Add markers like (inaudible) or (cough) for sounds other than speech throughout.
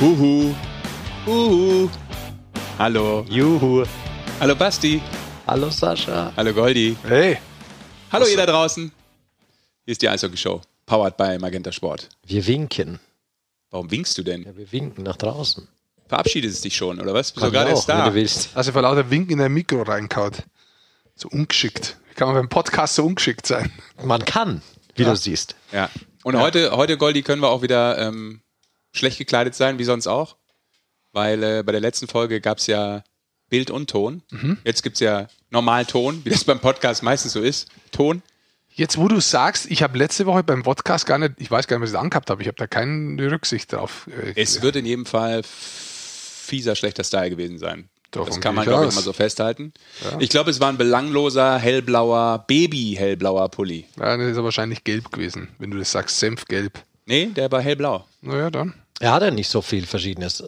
Uhu. Uhu. Hallo. Juhu. Hallo Basti. Hallo Sascha. Hallo Goldi. Hey, Hallo ihr da draußen. Hier ist die Eishockey Show. Powered by Magenta Sport. Wir winken. Warum winkst du denn? Ja, wir winken nach draußen. Verabschiedest es dich schon, oder was? Bist du Kann gerade erst auch, wenn da? du willst. also vor lauter Winken in ein Mikro reinkaut. So ungeschickt. Wie kann man beim Podcast so ungeschickt sein? Man kann, wie du siehst. Ja. Und heute, heute, Goldi, können wir auch wieder ähm, schlecht gekleidet sein, wie sonst auch. Weil äh, bei der letzten Folge gab es ja Bild und Ton. Mhm. Jetzt gibt es ja normal Ton, wie das beim Podcast meistens so ist. Ton. Jetzt, wo du sagst, ich habe letzte Woche beim Podcast gar nicht, ich weiß gar nicht, was ich angehabt habe. Ich habe da keine Rücksicht drauf. äh, Es wird in jedem Fall fieser, schlechter Style gewesen sein. Davon das kann man, glaube ich, mal so festhalten. Ich glaube, es war ein belangloser, hellblauer, Baby-hellblauer Pulli. Ja, das ist ja wahrscheinlich gelb gewesen, wenn du das sagst, senfgelb. Nee, der war hellblau. Naja, dann. Er hat ja nicht so viel Verschiedenes.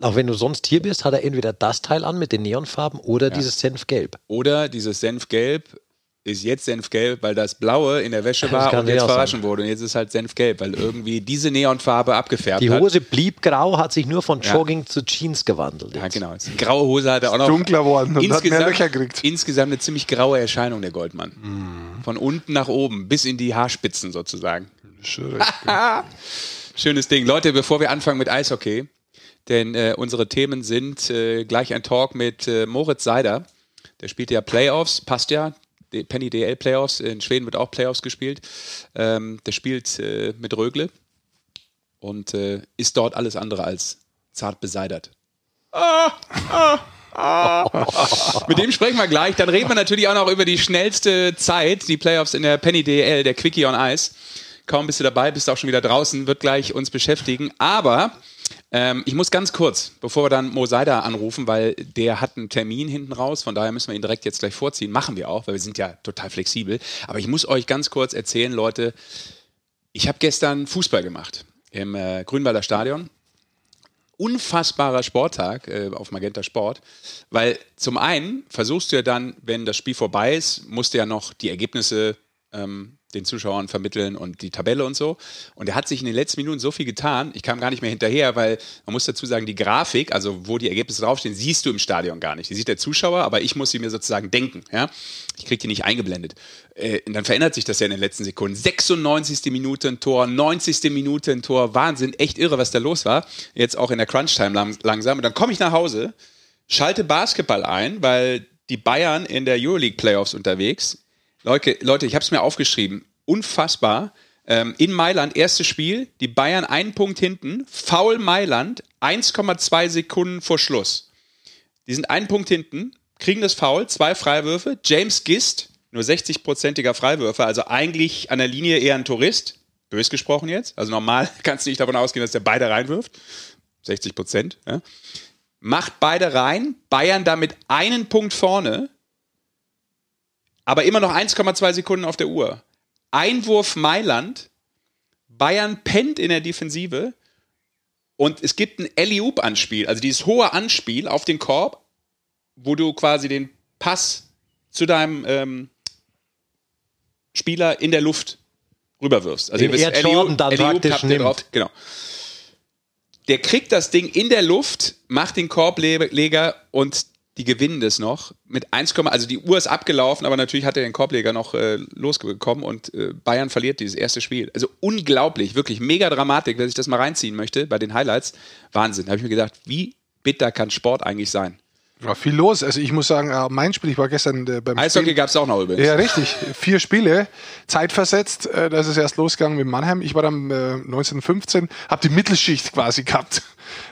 Auch wenn du sonst hier bist, hat er entweder das Teil an mit den Neonfarben oder dieses Senfgelb. Oder dieses Senfgelb ist jetzt Senfgelb, weil das Blaue in der Wäsche war und jetzt auch verwaschen wurde. Und jetzt ist halt Senfgelb, weil irgendwie diese Neonfarbe abgefärbt Die hat. Hose blieb grau, hat sich nur von Ja. Jogging zu Jeans gewandelt. Ja, genau. Die graue Hose hat er auch noch. dunkler geworden und hat mehr insgesamt, Löcher gekriegt. insgesamt eine ziemlich graue Erscheinung, der Goldmann. Mhm. Von unten nach oben, bis in die Haarspitzen sozusagen. Schon (laughs) Schönes Ding. Leute, bevor wir anfangen mit Eishockey, denn äh, unsere Themen sind äh, gleich ein Talk mit äh, Moritz Seider. Der spielt ja Playoffs, passt ja. Die Penny DL Playoffs, in Schweden wird auch Playoffs gespielt. Ähm, der spielt äh, mit Rögle und äh, ist dort alles andere als zart beseidert. (laughs) Mit dem sprechen wir gleich. Dann reden wir natürlich auch noch über die schnellste Zeit, die Playoffs in der Penny DL, der Quickie on Ice. Kaum bist du dabei, bist auch schon wieder draußen, wird gleich uns beschäftigen. Aber ähm, ich muss ganz kurz, bevor wir dann Mo Seider anrufen, weil der hat einen Termin hinten raus, von daher müssen wir ihn direkt jetzt gleich vorziehen. Machen wir auch, weil wir sind ja total flexibel. Aber ich muss euch ganz kurz erzählen, Leute, ich habe gestern Fußball gemacht im äh, Grünwalder Stadion unfassbarer Sporttag äh, auf Magenta Sport, weil zum einen versuchst du ja dann, wenn das Spiel vorbei ist, musst du ja noch die Ergebnisse ähm, den Zuschauern vermitteln und die Tabelle und so. Und er hat sich in den letzten Minuten so viel getan, ich kam gar nicht mehr hinterher, weil man muss dazu sagen, die Grafik, also wo die Ergebnisse draufstehen, siehst du im Stadion gar nicht. Die sieht der Zuschauer, aber ich muss sie mir sozusagen denken. Ja? Ich kriege die nicht eingeblendet. Äh, und dann verändert sich das ja in den letzten Sekunden. 96. Minute ein Tor, 90. Minute ein Tor. Wahnsinn, echt irre, was da los war. Jetzt auch in der Crunch-Time lang, langsam. Und dann komme ich nach Hause, schalte Basketball ein, weil die Bayern in der Euroleague Playoffs unterwegs. Leute, Leute ich habe es mir aufgeschrieben. Unfassbar. Ähm, in Mailand, erstes Spiel, die Bayern einen Punkt hinten, Foul Mailand, 1,2 Sekunden vor Schluss. Die sind einen Punkt hinten, kriegen das Foul, zwei Freiwürfe. James Gist, nur 60-prozentiger Freiwürfe, also eigentlich an der Linie eher ein Tourist. Bös gesprochen jetzt. Also normal (laughs) kannst du nicht davon ausgehen, dass der beide reinwirft. 60 Prozent. Ja. Macht beide rein. Bayern damit einen Punkt vorne. Aber immer noch 1,2 Sekunden auf der Uhr. Einwurf Mailand. Bayern pennt in der Defensive. Und es gibt ein Alley-Oop-Anspiel, also dieses hohe Anspiel auf den Korb, wo du quasi den Pass zu deinem ähm, Spieler in der Luft rüberwirfst. Also Den ihr wisst, Jordan dann praktisch nimmt. drauf. Genau. Der kriegt das Ding in der Luft, macht den Korbleger und die gewinnen das noch mit 1, also die Uhr ist abgelaufen, aber natürlich hat er den Korbleger noch äh, losbekommen und äh, Bayern verliert dieses erste Spiel. Also unglaublich, wirklich mega Dramatik, wer sich das mal reinziehen möchte bei den Highlights. Wahnsinn. Da habe ich mir gedacht, wie bitter kann Sport eigentlich sein? War viel los. Also ich muss sagen, äh, mein Spiel, ich war gestern äh, beim Eishockey gab es auch noch übrigens. Ja, richtig. Vier Spiele, zeitversetzt. Äh, da ist es erst losgegangen mit Mannheim. Ich war dann äh, 1915, habe die Mittelschicht quasi gehabt.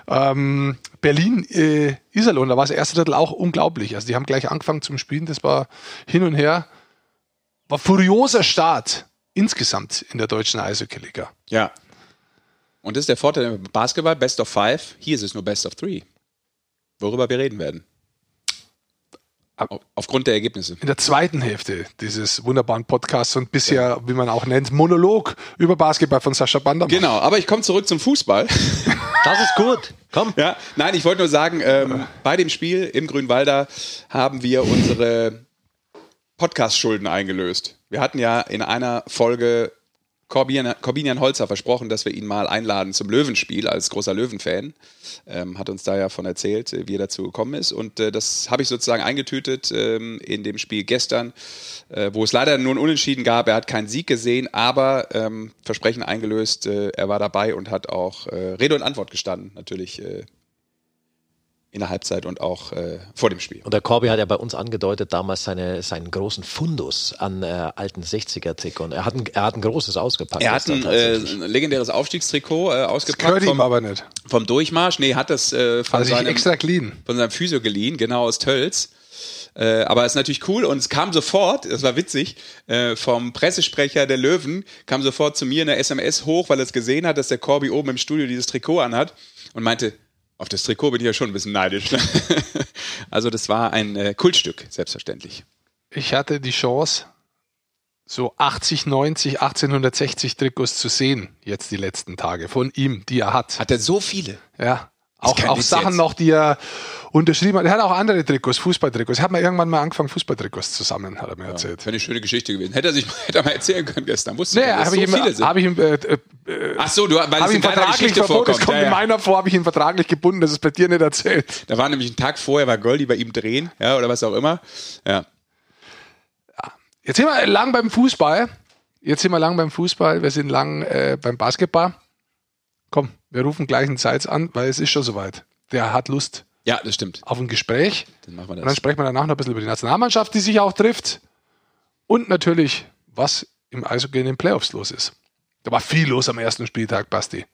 Ähm, Berlin, äh, Iserlohn, da war das erste Drittel auch unglaublich. Also die haben gleich angefangen zum Spielen. Das war hin und her. War furioser Start insgesamt in der deutschen Eishockey-Liga. Ja. Und das ist der Vorteil im Basketball, Best of Five. Hier ist es nur Best of Three. Worüber wir reden werden. Au- Aufgrund der Ergebnisse. in der zweiten Hälfte dieses wunderbaren Podcasts und bisher, wie man auch nennt, Monolog über Basketball von Sascha Bandermann. Genau, aber ich komme zurück zum Fußball. (laughs) Das ist gut. Komm. Ja, nein, ich wollte nur sagen, ähm, bei dem Spiel im Grünwalder haben wir unsere Podcast-Schulden eingelöst. Wir hatten ja in einer Folge Corbinian, Corbinian Holzer versprochen, dass wir ihn mal einladen zum Löwenspiel als großer Löwenfan. Ähm, hat uns da ja von erzählt, äh, wie er dazu gekommen ist. Und äh, das habe ich sozusagen eingetütet ähm, in dem Spiel gestern, äh, wo es leider nur ein Unentschieden gab. Er hat keinen Sieg gesehen, aber ähm, Versprechen eingelöst. Äh, er war dabei und hat auch äh, Rede und Antwort gestanden, natürlich äh, in der Halbzeit und auch äh, vor dem Spiel. Und der Corby hat ja bei uns angedeutet damals seine, seinen großen Fundus an äh, alten 60er-Trikot. Er hat, ein, er hat ein großes ausgepackt. Er hat ein, äh, ein legendäres Aufstiegstrikot äh, ausgepackt. Das vom, aber nicht. Vom Durchmarsch. Nee, hat das äh, von, also seinem, extra geliehen. von seinem Physio geliehen, genau aus Tölz. Äh, aber es ist natürlich cool und es kam sofort, das war witzig, äh, vom Pressesprecher der Löwen kam sofort zu mir eine SMS hoch, weil er es gesehen hat, dass der Corby oben im Studio dieses Trikot anhat und meinte, auf das Trikot bin ich ja schon ein bisschen neidisch. Ne? (laughs) also das war ein äh, Kultstück, selbstverständlich. Ich hatte die Chance, so 80, 90, 1860 Trikots zu sehen, jetzt die letzten Tage, von ihm, die er hat. Hat er so viele? Ja. Auch, auch Sachen jetzt. noch, die er unterschrieben hat. Er hat auch andere Trikots, Fußballtrikots. Er hat mal irgendwann mal angefangen, Fußballtrikots zu sammeln, hat er mir ja, erzählt. Wäre eine schöne Geschichte gewesen. Hätte er sich (laughs) hätte er mal erzählen können gestern. Wusste nee, habe so ich, ihm, hab ich ihm, äh, äh, Ach so, du, weil es in vertraglich verboten, das kommt ja, ja. in meiner vor, habe ich ihn vertraglich gebunden, das ist bei dir nicht erzählt. Da war nämlich ein Tag vorher, war Goldie bei ihm drehen, ja, oder was auch immer. Ja. ja. Jetzt sind wir lang beim Fußball. Jetzt sind wir lang beim Fußball, wir sind lang äh, beim Basketball. Komm, wir rufen gleich einen Seitz an, weil es ist schon soweit der hat Lust. Ja, das stimmt. Auf ein Gespräch. Dann machen wir das. Und dann sprechen wir danach noch ein bisschen über die Nationalmannschaft, die sich auch trifft. Und natürlich, was im Eishockey in den Playoffs los ist. Da war viel los am ersten Spieltag, Basti.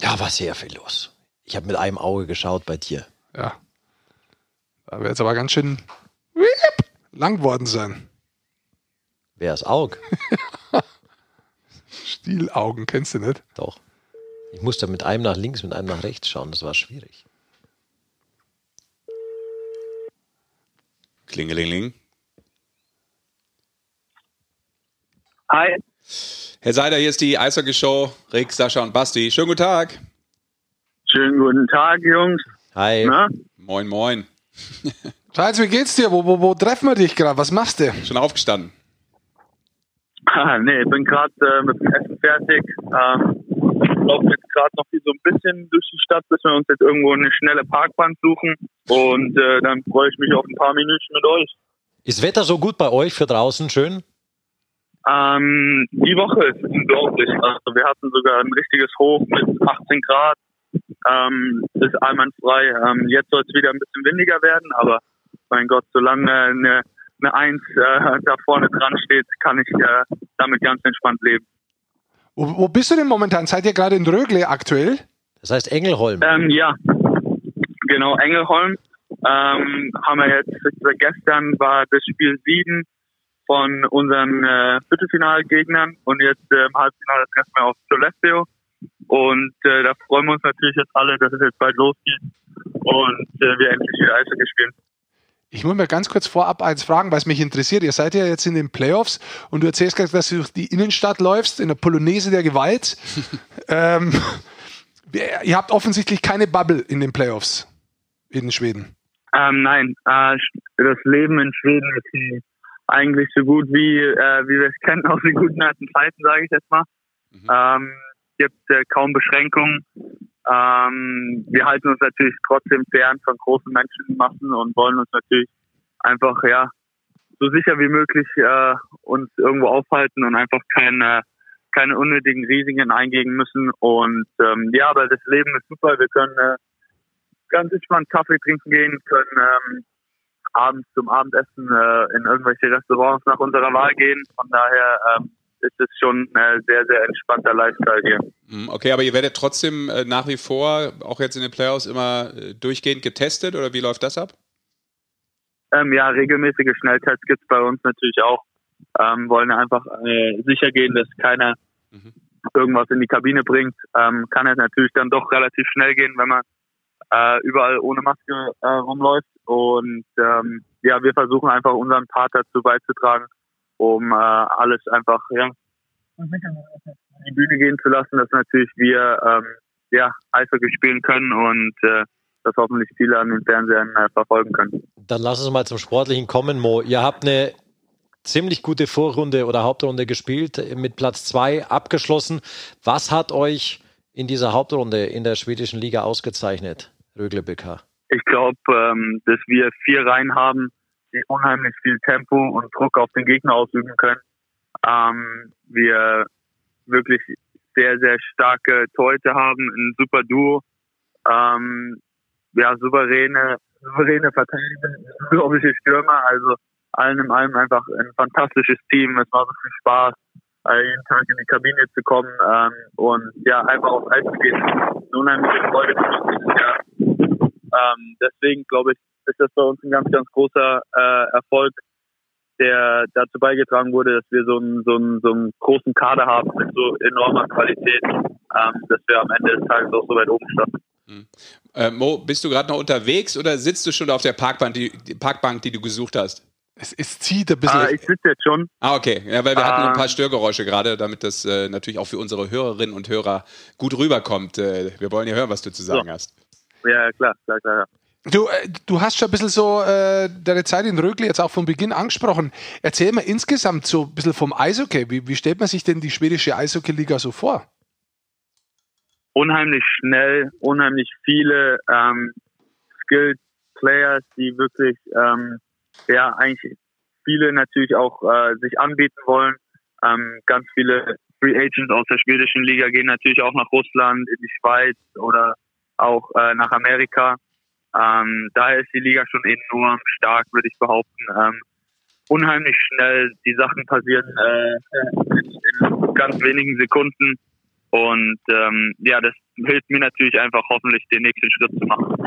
Ja, war sehr viel los. Ich habe mit einem Auge geschaut bei dir. Ja. Da wird es aber ganz schön lang worden sein. Wer ist Aug? (laughs) Stielaugen, kennst du nicht? Doch. Ich musste mit einem nach links, mit einem nach rechts schauen. Das war schwierig. Klingelingeling. Hi. Herr Seider, hier ist die Eishockey-Show. Rick, Sascha und Basti. Schönen guten Tag. Schönen guten Tag, Jungs. Hi. Na? Moin, moin. (laughs) Schatz, wie geht's dir? Wo, wo, wo treffen wir dich gerade? Was machst du? Schon aufgestanden. Ah, nee, ich bin gerade äh, mit dem Essen fertig. Ähm, laufen jetzt gerade noch hier so ein bisschen durch die Stadt, bis wir uns jetzt irgendwo eine schnelle Parkbahn suchen. Und äh, dann freue ich mich auf ein paar Minuten mit euch. Ist Wetter so gut bei euch für draußen? Schön? Ähm, die Woche ist unglaublich. Also wir hatten sogar ein richtiges Hoch mit 18 Grad. Ähm, ist einwandfrei. Ähm, jetzt soll es wieder ein bisschen windiger werden, aber mein Gott, solange eine, eine Eins äh, da vorne dran steht, kann ich äh, damit ganz entspannt leben. Wo, wo, bist du denn momentan? Seid ihr gerade in Rögle aktuell? Das heißt Engelholm. Ähm, ja, genau, Engelholm. Ähm, haben wir jetzt, gestern war das Spiel 7 von unseren äh, Viertelfinalgegnern und jetzt äh, im Halbfinale treffen wir auf Sollefteå. Und äh, da freuen wir uns natürlich jetzt alle, dass es jetzt bald losgeht und äh, wir endlich wieder Eishockey spielen. Ich muss mir ganz kurz vorab eins fragen, weil es mich interessiert. Ihr seid ja jetzt in den Playoffs und du erzählst gerade, dass du durch die Innenstadt läufst, in der Polonaise der Gewalt. (laughs) ähm, ihr habt offensichtlich keine Bubble in den Playoffs in Schweden. Ähm, nein, äh, das Leben in Schweden ist eigentlich so gut wie, äh, wie wir es kennen aus den guten alten Zeiten, sage ich jetzt mal. Mhm. Ähm, gibt äh, kaum Beschränkungen. Ähm, wir halten uns natürlich trotzdem fern von großen Menschenmassen und wollen uns natürlich einfach ja so sicher wie möglich äh, uns irgendwo aufhalten und einfach keine keine unnötigen Risiken eingehen müssen. Und ähm, ja, aber das Leben ist super. Wir können äh, ganz entspannt Kaffee trinken gehen, können ähm, abends zum Abendessen äh, in irgendwelche Restaurants nach unserer Wahl gehen. Von daher ähm, ist es schon ein sehr, sehr entspannter Lifestyle hier. Hm, okay, aber ihr werdet trotzdem äh, nach wie vor, auch jetzt in den Playoffs, immer äh, durchgehend getestet oder wie läuft das ab? Ähm, ja, regelmäßige Schnelltests gibt es bei uns natürlich auch. Ähm, wollen einfach äh, sicher gehen, dass keiner mhm. irgendwas in die Kabine bringt. Ähm, kann es natürlich dann doch relativ schnell gehen, wenn man äh, überall ohne Maske äh, rumläuft. Und ähm, ja, wir versuchen einfach unseren Part dazu beizutragen, um äh, alles einfach ja, in die Bühne gehen zu lassen, dass natürlich wir ähm, ja, Eishockey spielen können und äh, das hoffentlich viele an den Fernsehern äh, verfolgen können. Dann lass uns mal zum Sportlichen kommen, Mo. Ihr habt eine ziemlich gute Vorrunde oder Hauptrunde gespielt, mit Platz zwei abgeschlossen. Was hat euch in dieser Hauptrunde in der schwedischen Liga ausgezeichnet, Rögle BK? Ich glaube, ähm, dass wir vier Reihen haben, unheimlich viel Tempo und Druck auf den Gegner ausüben können. Ähm, wir wirklich sehr, sehr starke Teute haben, ein super Duo. Ähm, ja, souveräne, souveräne Verteidiger, unglaubliche Stürmer. Also allen in allem einfach ein fantastisches Team. Es war so viel Spaß, äh, jeden Tag in die Kabine zu kommen ähm, und ja, einfach auf Eis zu gehen. Eine unheimliche Freude für dieses Jahr. Ähm, deswegen glaube ich, ist das bei uns ein ganz, ganz großer äh, Erfolg, der dazu beigetragen wurde, dass wir so einen, so einen, so einen großen Kader haben mit so enormer Qualität, ähm, dass wir am Ende des Tages auch so weit oben standen. Hm. Äh, Mo, bist du gerade noch unterwegs oder sitzt du schon auf der Parkbank, die, die Parkbank, die du gesucht hast? Es, es zieht ein bisschen. Ah, ich sitze jetzt schon. Ah, okay. Ja, weil wir hatten ein paar ähm. Störgeräusche gerade, damit das äh, natürlich auch für unsere Hörerinnen und Hörer gut rüberkommt. Äh, wir wollen ja hören, was du zu sagen so. hast. Ja, klar, klar, klar. Du, äh, du hast schon ein bisschen so äh, deine Zeit in Rögle jetzt auch von Beginn angesprochen. Erzähl mal insgesamt so ein bisschen vom Eishockey. Wie, wie stellt man sich denn die schwedische Eishockey-Liga so vor? Unheimlich schnell, unheimlich viele ähm, skilled Players, die wirklich ähm, ja eigentlich viele natürlich auch äh, sich anbieten wollen. Ähm, ganz viele Free Agents aus der schwedischen Liga gehen natürlich auch nach Russland, in die Schweiz oder auch äh, nach Amerika. Ähm, daher ist die Liga schon enorm stark, würde ich behaupten. Ähm, unheimlich schnell, die Sachen passieren äh, in, ganz wenigen Sekunden. Und ähm, ja, das hilft mir natürlich einfach hoffentlich den nächsten Schritt zu machen.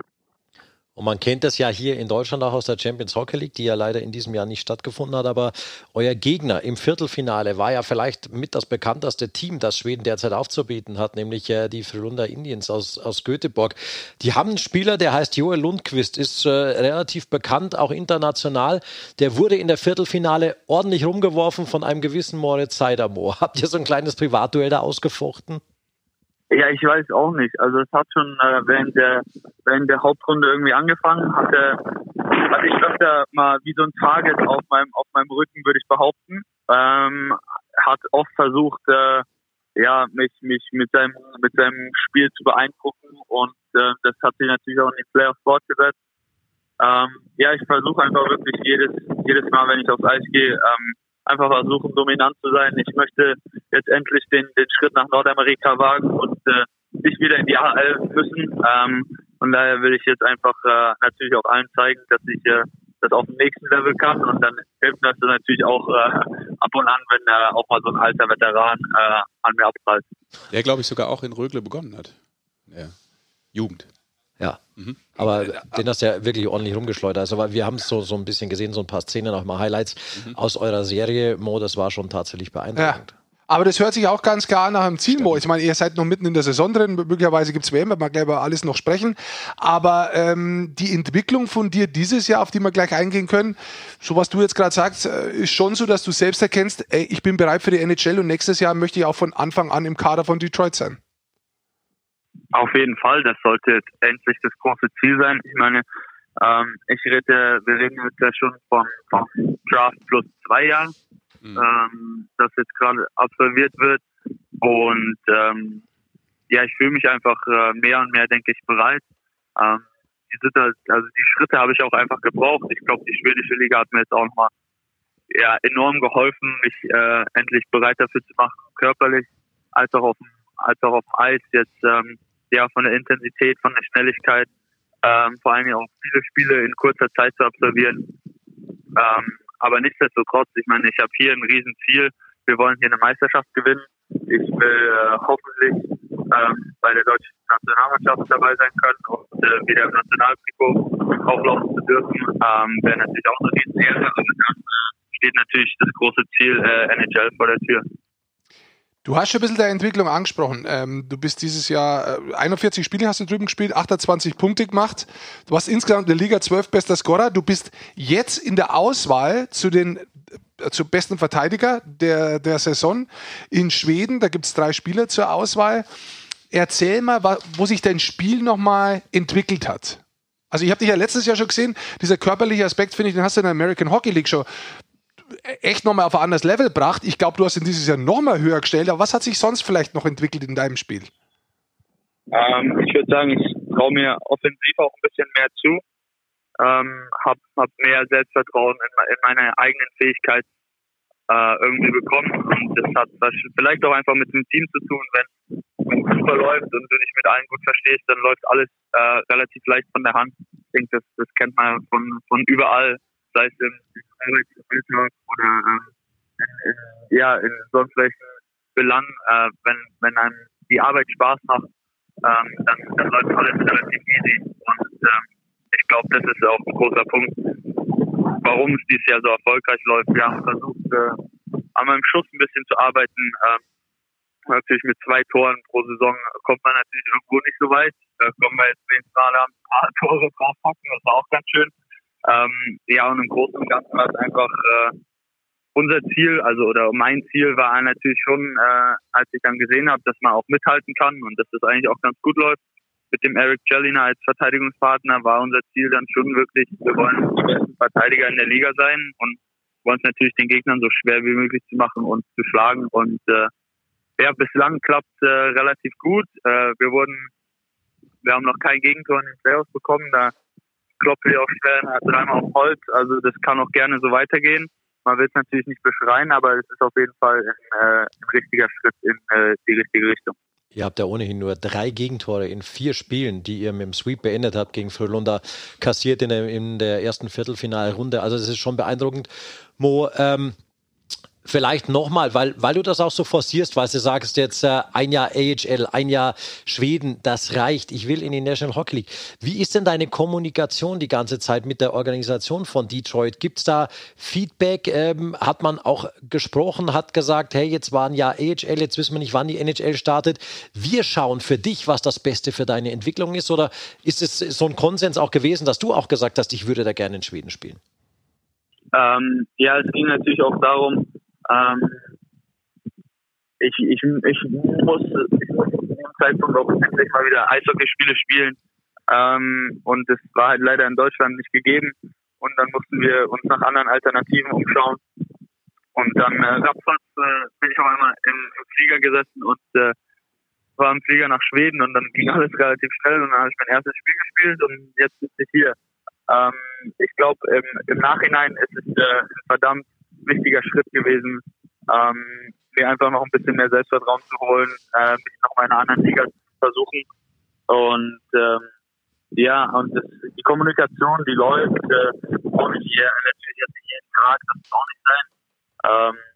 Und man kennt das ja hier in Deutschland auch aus der Champions Hockey League, die ja leider in diesem Jahr nicht stattgefunden hat. Aber euer Gegner im Viertelfinale war ja vielleicht mit das bekannteste Team, das Schweden derzeit aufzubieten hat, nämlich äh, die Frölunda Indians aus, aus Göteborg. Die haben einen Spieler, der heißt Joel Lundqvist, ist äh, relativ bekannt, auch international. Der wurde in der Viertelfinale ordentlich rumgeworfen von einem gewissen Moritz Seidermo. (laughs) Habt ihr so ein kleines Privatduell da ausgefochten? Ja, ich weiß auch nicht. Also es hat schon äh, während der während der Hauptrunde irgendwie angefangen, hatte, hatte ich öfter mal wie so ein Target auf meinem auf meinem Rücken, würde ich behaupten. Ähm, hat oft versucht, äh, ja, mich mich mit seinem mit seinem Spiel zu beeindrucken und äh, das hat sich natürlich auch in die Playoffs fortgesetzt. Ähm, ja, ich versuche einfach wirklich jedes jedes Mal, wenn ich aufs Eis gehe, ähm, einfach versuchen, dominant zu sein. Ich möchte jetzt endlich den, den Schritt nach Nordamerika wagen und äh, nicht wieder in die AHL müssen. Ähm, von daher will ich jetzt einfach äh, natürlich auch allen zeigen, dass ich äh, das auf dem nächsten Level kann und dann hilft das natürlich auch äh, ab und an, wenn äh, auch mal so ein alter Veteran äh, an mir abprallt. Der, glaube ich, sogar auch in Rögle begonnen hat. Ja. Jugend. Ja. Mhm. Aber den hast du ja wirklich ordentlich rumgeschleudert. Also, weil wir haben es so, so ein bisschen gesehen, so ein paar Szenen, auch mal Highlights mhm. aus eurer Serie, Mo, das war schon tatsächlich beeindruckend. Ja. Aber das hört sich auch ganz klar nach einem Ziel, Mo. Ich meine, ihr seid noch mitten in der Saison drin, möglicherweise gibt es WM, wir gleich über alles noch sprechen. Aber ähm, die Entwicklung von dir dieses Jahr, auf die wir gleich eingehen können, so was du jetzt gerade sagst, äh, ist schon so, dass du selbst erkennst, ey, ich bin bereit für die NHL und nächstes Jahr möchte ich auch von Anfang an im Kader von Detroit sein. Auf jeden Fall, das sollte jetzt endlich das große Ziel sein. Ich meine, ähm, ich rede, wir reden jetzt ja schon von, von Draft plus zwei Jahren, mhm. ähm, das jetzt gerade absolviert wird. Und ähm, ja, ich fühle mich einfach äh, mehr und mehr, denke ich, bereit. Ähm, die, Sitte, also die Schritte habe ich auch einfach gebraucht. Ich glaube, die schwedische Liga hat mir jetzt auch nochmal ja, enorm geholfen, mich äh, endlich bereit dafür zu machen, körperlich als auch auf dem, als auch auf dem Eis jetzt ähm, ja von der Intensität, von der Schnelligkeit, ähm, vor allem auch viele Spiele in kurzer Zeit zu absolvieren. Ähm, aber nichtsdestotrotz, ich meine, ich habe hier ein Riesenziel. Wir wollen hier eine Meisterschaft gewinnen. Ich will äh, hoffentlich ähm, bei der deutschen Nationalmannschaft dabei sein können und äh, wieder im Nationaltrikot auflaufen zu dürfen. Ähm, Wäre natürlich auch eine Riesenehre, aber dann äh, steht natürlich das große Ziel äh, NHL vor der Tür. Du hast schon ein bisschen der Entwicklung angesprochen. Ähm, du bist dieses Jahr, äh, 41 Spiele hast du drüben gespielt, 28 Punkte gemacht. Du warst insgesamt in der Liga 12 bester Scorer. Du bist jetzt in der Auswahl zu den äh, zu besten Verteidiger der, der Saison in Schweden. Da gibt es drei Spieler zur Auswahl. Erzähl mal, wo sich dein Spiel nochmal entwickelt hat. Also ich habe dich ja letztes Jahr schon gesehen, dieser körperliche Aspekt, finde ich, den hast du in der American Hockey League schon echt nochmal auf ein anderes Level gebracht. Ich glaube, du hast ihn dieses Jahr nochmal höher gestellt, aber was hat sich sonst vielleicht noch entwickelt in deinem Spiel? Ähm, ich würde sagen, ich traue mir offensiv auch ein bisschen mehr zu, ähm, habe hab mehr Selbstvertrauen in, in meine eigenen Fähigkeiten äh, irgendwie bekommen und das hat vielleicht auch einfach mit dem Team zu tun, wenn, wenn Fußball läuft und du dich mit allen gut verstehst, dann läuft alles äh, relativ leicht von der Hand. Ich denke, das, das kennt man von, von überall, sei es im, im oder ähm, in, ja, in sonst welchen Belangen, äh, wenn, wenn einem die Arbeit Spaß macht, ähm, dann, dann läuft alles relativ easy. Und ähm, ich glaube, das ist auch ein großer Punkt, warum es dieses Jahr so erfolgreich läuft. Wir haben versucht, äh, an meinem Schuss ein bisschen zu arbeiten. Ähm, natürlich mit zwei Toren pro Saison kommt man natürlich irgendwo nicht so weit. Da kommen wir jetzt wenigstens mal ein paar Tore draufpacken, das war auch ganz schön. Ähm, ja, und im Großen und Ganzen war es einfach äh, unser Ziel, also oder mein Ziel war natürlich schon, äh, als ich dann gesehen habe, dass man auch mithalten kann und dass das eigentlich auch ganz gut läuft. Mit dem Eric Jellina als Verteidigungspartner war unser Ziel dann schon wirklich, wir wollen die besten Verteidiger in der Liga sein und wollen es natürlich den Gegnern so schwer wie möglich zu machen und zu schlagen. Und äh, ja, bislang klappt äh, relativ gut. Äh, wir wurden, wir haben noch kein Gegentor in den Playoffs bekommen. Da ich auch schwer dreimal auf Holz. Also das kann auch gerne so weitergehen. Man will es natürlich nicht beschreien, aber es ist auf jeden Fall ein, äh, ein richtiger Schritt in äh, die richtige Richtung. Ihr habt ja ohnehin nur drei Gegentore in vier Spielen, die ihr mit dem Sweep beendet habt gegen Frölunda, kassiert in der, in der ersten Viertelfinalrunde. Also das ist schon beeindruckend. Mo, ähm, Vielleicht nochmal, weil, weil du das auch so forcierst, weil du sagst jetzt äh, ein Jahr AHL, ein Jahr Schweden, das reicht. Ich will in die National Hockey League. Wie ist denn deine Kommunikation die ganze Zeit mit der Organisation von Detroit? Gibt es da Feedback? Ähm, hat man auch gesprochen, hat gesagt, hey, jetzt war ein Jahr AHL, jetzt wissen wir nicht, wann die NHL startet. Wir schauen für dich, was das Beste für deine Entwicklung ist. Oder ist es so ein Konsens auch gewesen, dass du auch gesagt hast, ich würde da gerne in Schweden spielen? Ähm, ja, es ging natürlich auch darum, ähm, ich, ich, ich muss, zu dem Zeitpunkt auch endlich mal wieder Eishockeyspiele spielen. Ähm, und das war halt leider in Deutschland nicht gegeben. Und dann mussten wir uns nach anderen Alternativen umschauen. Und dann äh, äh, bin ich auf einmal im, im Flieger gesessen und äh, war im Flieger nach Schweden und dann ging alles relativ schnell und dann habe ich mein erstes Spiel gespielt und jetzt sitze ich hier. Ähm, ich glaube, im, im Nachhinein ist es äh, verdammt wichtiger Schritt gewesen, ähm, mir einfach noch ein bisschen mehr Selbstvertrauen zu holen, äh, mich noch in einer anderen Liga zu versuchen. Und ähm, ja, und das, die Kommunikation, die läuft, äh, ohne hier natürlich jetzt nicht jeden Tag, das soll auch nicht sein. Ähm,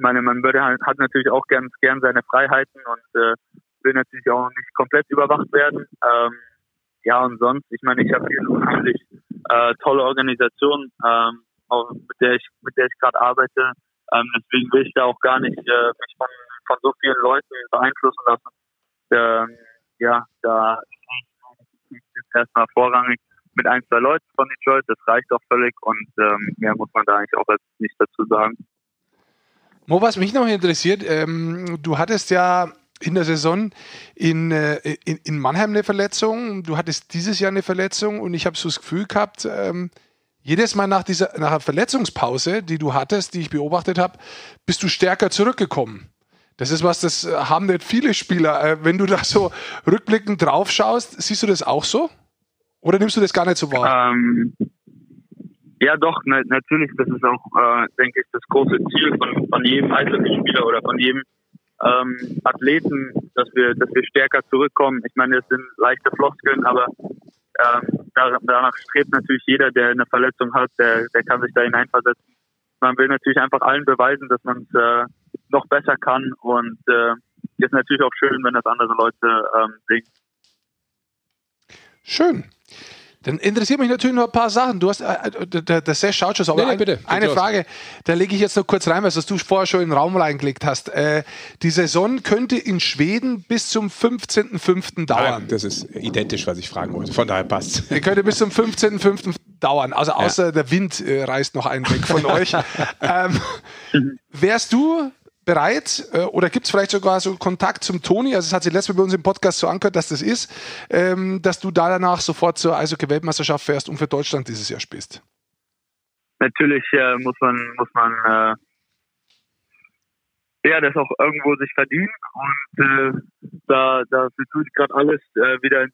meine, man würde halt, hat natürlich auch gern, gern seine Freiheiten und äh, will natürlich auch nicht komplett überwacht werden. Ähm, ja, und sonst, ich meine, ich habe hier unheimlich äh, tolle Organisation, ähm, mit der ich, mit der ich gerade arbeite. Ähm, deswegen will ich da auch gar nicht äh, mich von, von so vielen Leuten beeinflussen lassen. Ähm, ja, da ist erstmal vorrangig mit ein, zwei Leuten von Detroit, das reicht auch völlig und ähm, mehr muss man da eigentlich auch nicht dazu sagen. Mo, was mich noch interessiert, ähm, du hattest ja in der Saison in, äh, in, in, Mannheim eine Verletzung, du hattest dieses Jahr eine Verletzung und ich habe so das Gefühl gehabt, ähm, jedes Mal nach dieser nach der Verletzungspause, die du hattest, die ich beobachtet habe, bist du stärker zurückgekommen. Das ist was, das haben nicht viele Spieler. Äh, wenn du da so rückblickend drauf schaust, siehst du das auch so? Oder nimmst du das gar nicht so wahr? Ähm, ja, doch, na, natürlich. Das ist auch, äh, denke ich, das große Ziel von, von jedem Einzelspieler oder von jedem ähm, Athleten, dass wir, dass wir stärker zurückkommen. Ich meine, das sind leichte Floskeln, aber ähm, danach strebt natürlich jeder, der eine Verletzung hat, der, der kann sich da hineinversetzen. Man will natürlich einfach allen beweisen, dass man es äh, noch besser kann und äh, ist natürlich auch schön, wenn das andere Leute ähm, sehen. Schön. Dann interessiert mich natürlich noch ein paar Sachen. Du hast, äh, äh der, Sesh schaut schon so, aber nee, nee, bitte, eine Frage, da lege ich jetzt noch kurz rein, was du vorher schon in den Raum reingelegt hast. Äh, die Saison könnte in Schweden bis zum 15.05. dauern. Nein, das ist identisch, was ich fragen wollte. Von daher passt. Die (laughs) könnte bis zum 15.05. dauern. Also außer ja. der Wind äh, reißt noch einen weg von euch. (laughs) ähm, wärst du bereit äh, oder gibt es vielleicht sogar so Kontakt zum Toni? Also es hat sich letztes Mal bei uns im Podcast so angehört, dass das ist, ähm, dass du da danach sofort zur Eishockey-Weltmeisterschaft fährst und für Deutschland dieses Jahr spielst. natürlich äh, muss man, muss man äh, ja, das auch irgendwo sich verdienen und äh, da, dafür tue ich gerade alles, äh, wieder in,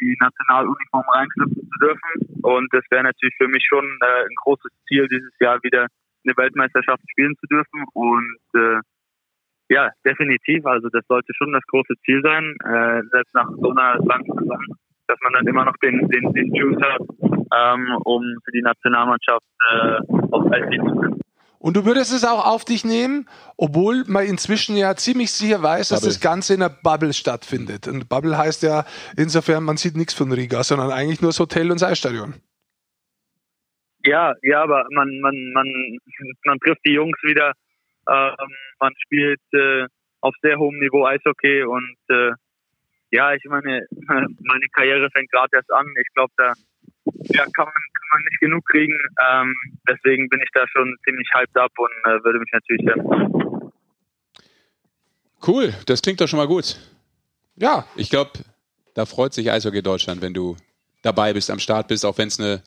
die Nationaluniform reinschlüpfen zu dürfen. Und das wäre natürlich für mich schon äh, ein großes Ziel, dieses Jahr wieder eine Weltmeisterschaft spielen zu dürfen. Und äh, ja, definitiv. Also das sollte schon das große Ziel sein, äh, selbst nach so einer langen Saison, dass man dann immer noch den, den, den Juice hat, ähm, um für die Nationalmannschaft äh, aufs Feld zu können. Und du würdest es auch auf dich nehmen, obwohl man inzwischen ja ziemlich sicher weiß, dass das Ganze in einer Bubble stattfindet. Und Bubble heißt ja insofern, man sieht nichts von Riga, sondern eigentlich nur das Hotel und das Eisstadion. Ja, ja, aber man, man, man, man trifft die Jungs wieder, ähm, man spielt äh, auf sehr hohem Niveau Eishockey und äh, ja, ich meine, (laughs) meine Karriere fängt gerade erst an. Ich glaube, da ja, kann, man, kann man nicht genug kriegen. Ähm, deswegen bin ich da schon ziemlich hyped up und äh, würde mich natürlich sehr Cool, das klingt doch schon mal gut. Ja. Ich glaube, da freut sich Eishockey Deutschland, wenn du dabei bist, am Start bist, auch wenn es eine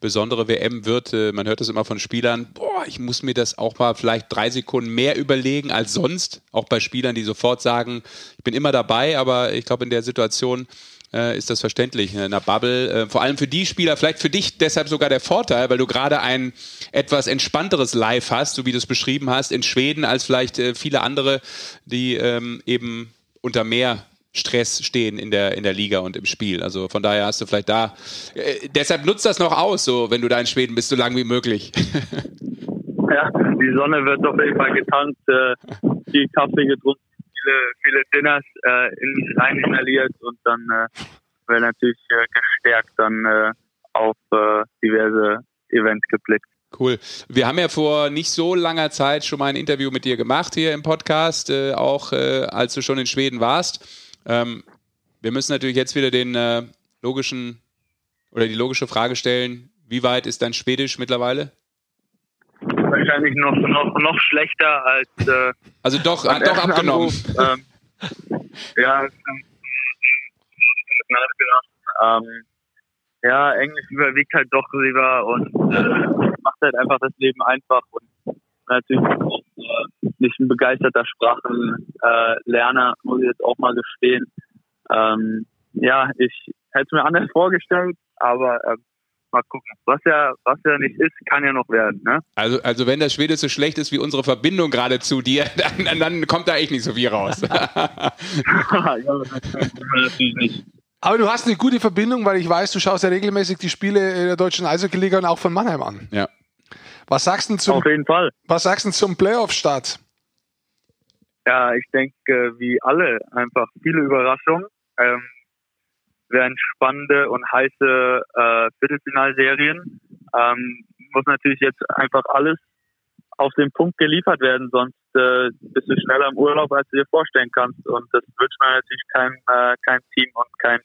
besondere WM wird. Äh, man hört das immer von Spielern, boah, ich muss mir das auch mal vielleicht drei Sekunden mehr überlegen als sonst. Auch bei Spielern, die sofort sagen, ich bin immer dabei, aber ich glaube, in der Situation äh, ist das verständlich. In einer Bubble, äh, vor allem für die Spieler, vielleicht für dich deshalb sogar der Vorteil, weil du gerade ein etwas entspannteres Live hast, so wie du es beschrieben hast, in Schweden, als vielleicht äh, viele andere, die ähm, eben unter mehr Stress stehen in der, in der Liga und im Spiel. Also von daher hast du vielleicht da. Äh, deshalb nutzt das noch aus, so wenn du da in Schweden bist, so lange wie möglich. (laughs) ja, die Sonne wird auf jeden Fall getankt, äh, viel Kaffee getrunken, viele, viele Dinners äh, in rein inhaliert und dann äh, wird natürlich äh, gestärkt dann äh, auf äh, diverse Events geblickt. Cool. Wir haben ja vor nicht so langer Zeit schon mal ein Interview mit dir gemacht hier im Podcast, äh, auch äh, als du schon in Schweden warst. Ähm, wir müssen natürlich jetzt wieder den äh, logischen oder die logische Frage stellen, wie weit ist dein Schwedisch mittlerweile? Wahrscheinlich noch, noch, noch schlechter als. Äh, also doch, hat doch abgenommen. ähm, ja, ähm, ja, Englisch überwiegt halt doch lieber und äh, macht halt einfach das Leben einfach und natürlich auch nicht ein begeisterter Sprachenlerner, äh, muss ich jetzt auch mal gestehen. Ähm, ja, ich hätte es mir anders vorgestellt, aber äh, mal gucken. Was ja, was ja nicht ist, kann ja noch werden. Ne? Also, also wenn das Schwedisch so schlecht ist wie unsere Verbindung gerade zu dir, (laughs) dann, dann kommt da echt nicht so viel raus. (laughs) (laughs) ja, natürlich nicht. Aber du hast eine gute Verbindung, weil ich weiß, du schaust ja regelmäßig die Spiele der deutschen Eishockey-Liga und auch von Mannheim an. Ja. Was sagst du zum, Auf jeden Fall. Was sagst du zum Playoff-Start? Ja, ich denke, wie alle, einfach viele Überraschungen. Ähm, werden spannende und heiße äh, Viertelfinalserien. Ähm, muss natürlich jetzt einfach alles auf den Punkt geliefert werden, sonst äh, bist du schneller im Urlaub, als du dir vorstellen kannst. Und das wünscht man natürlich keinem, äh, keinem Team und kein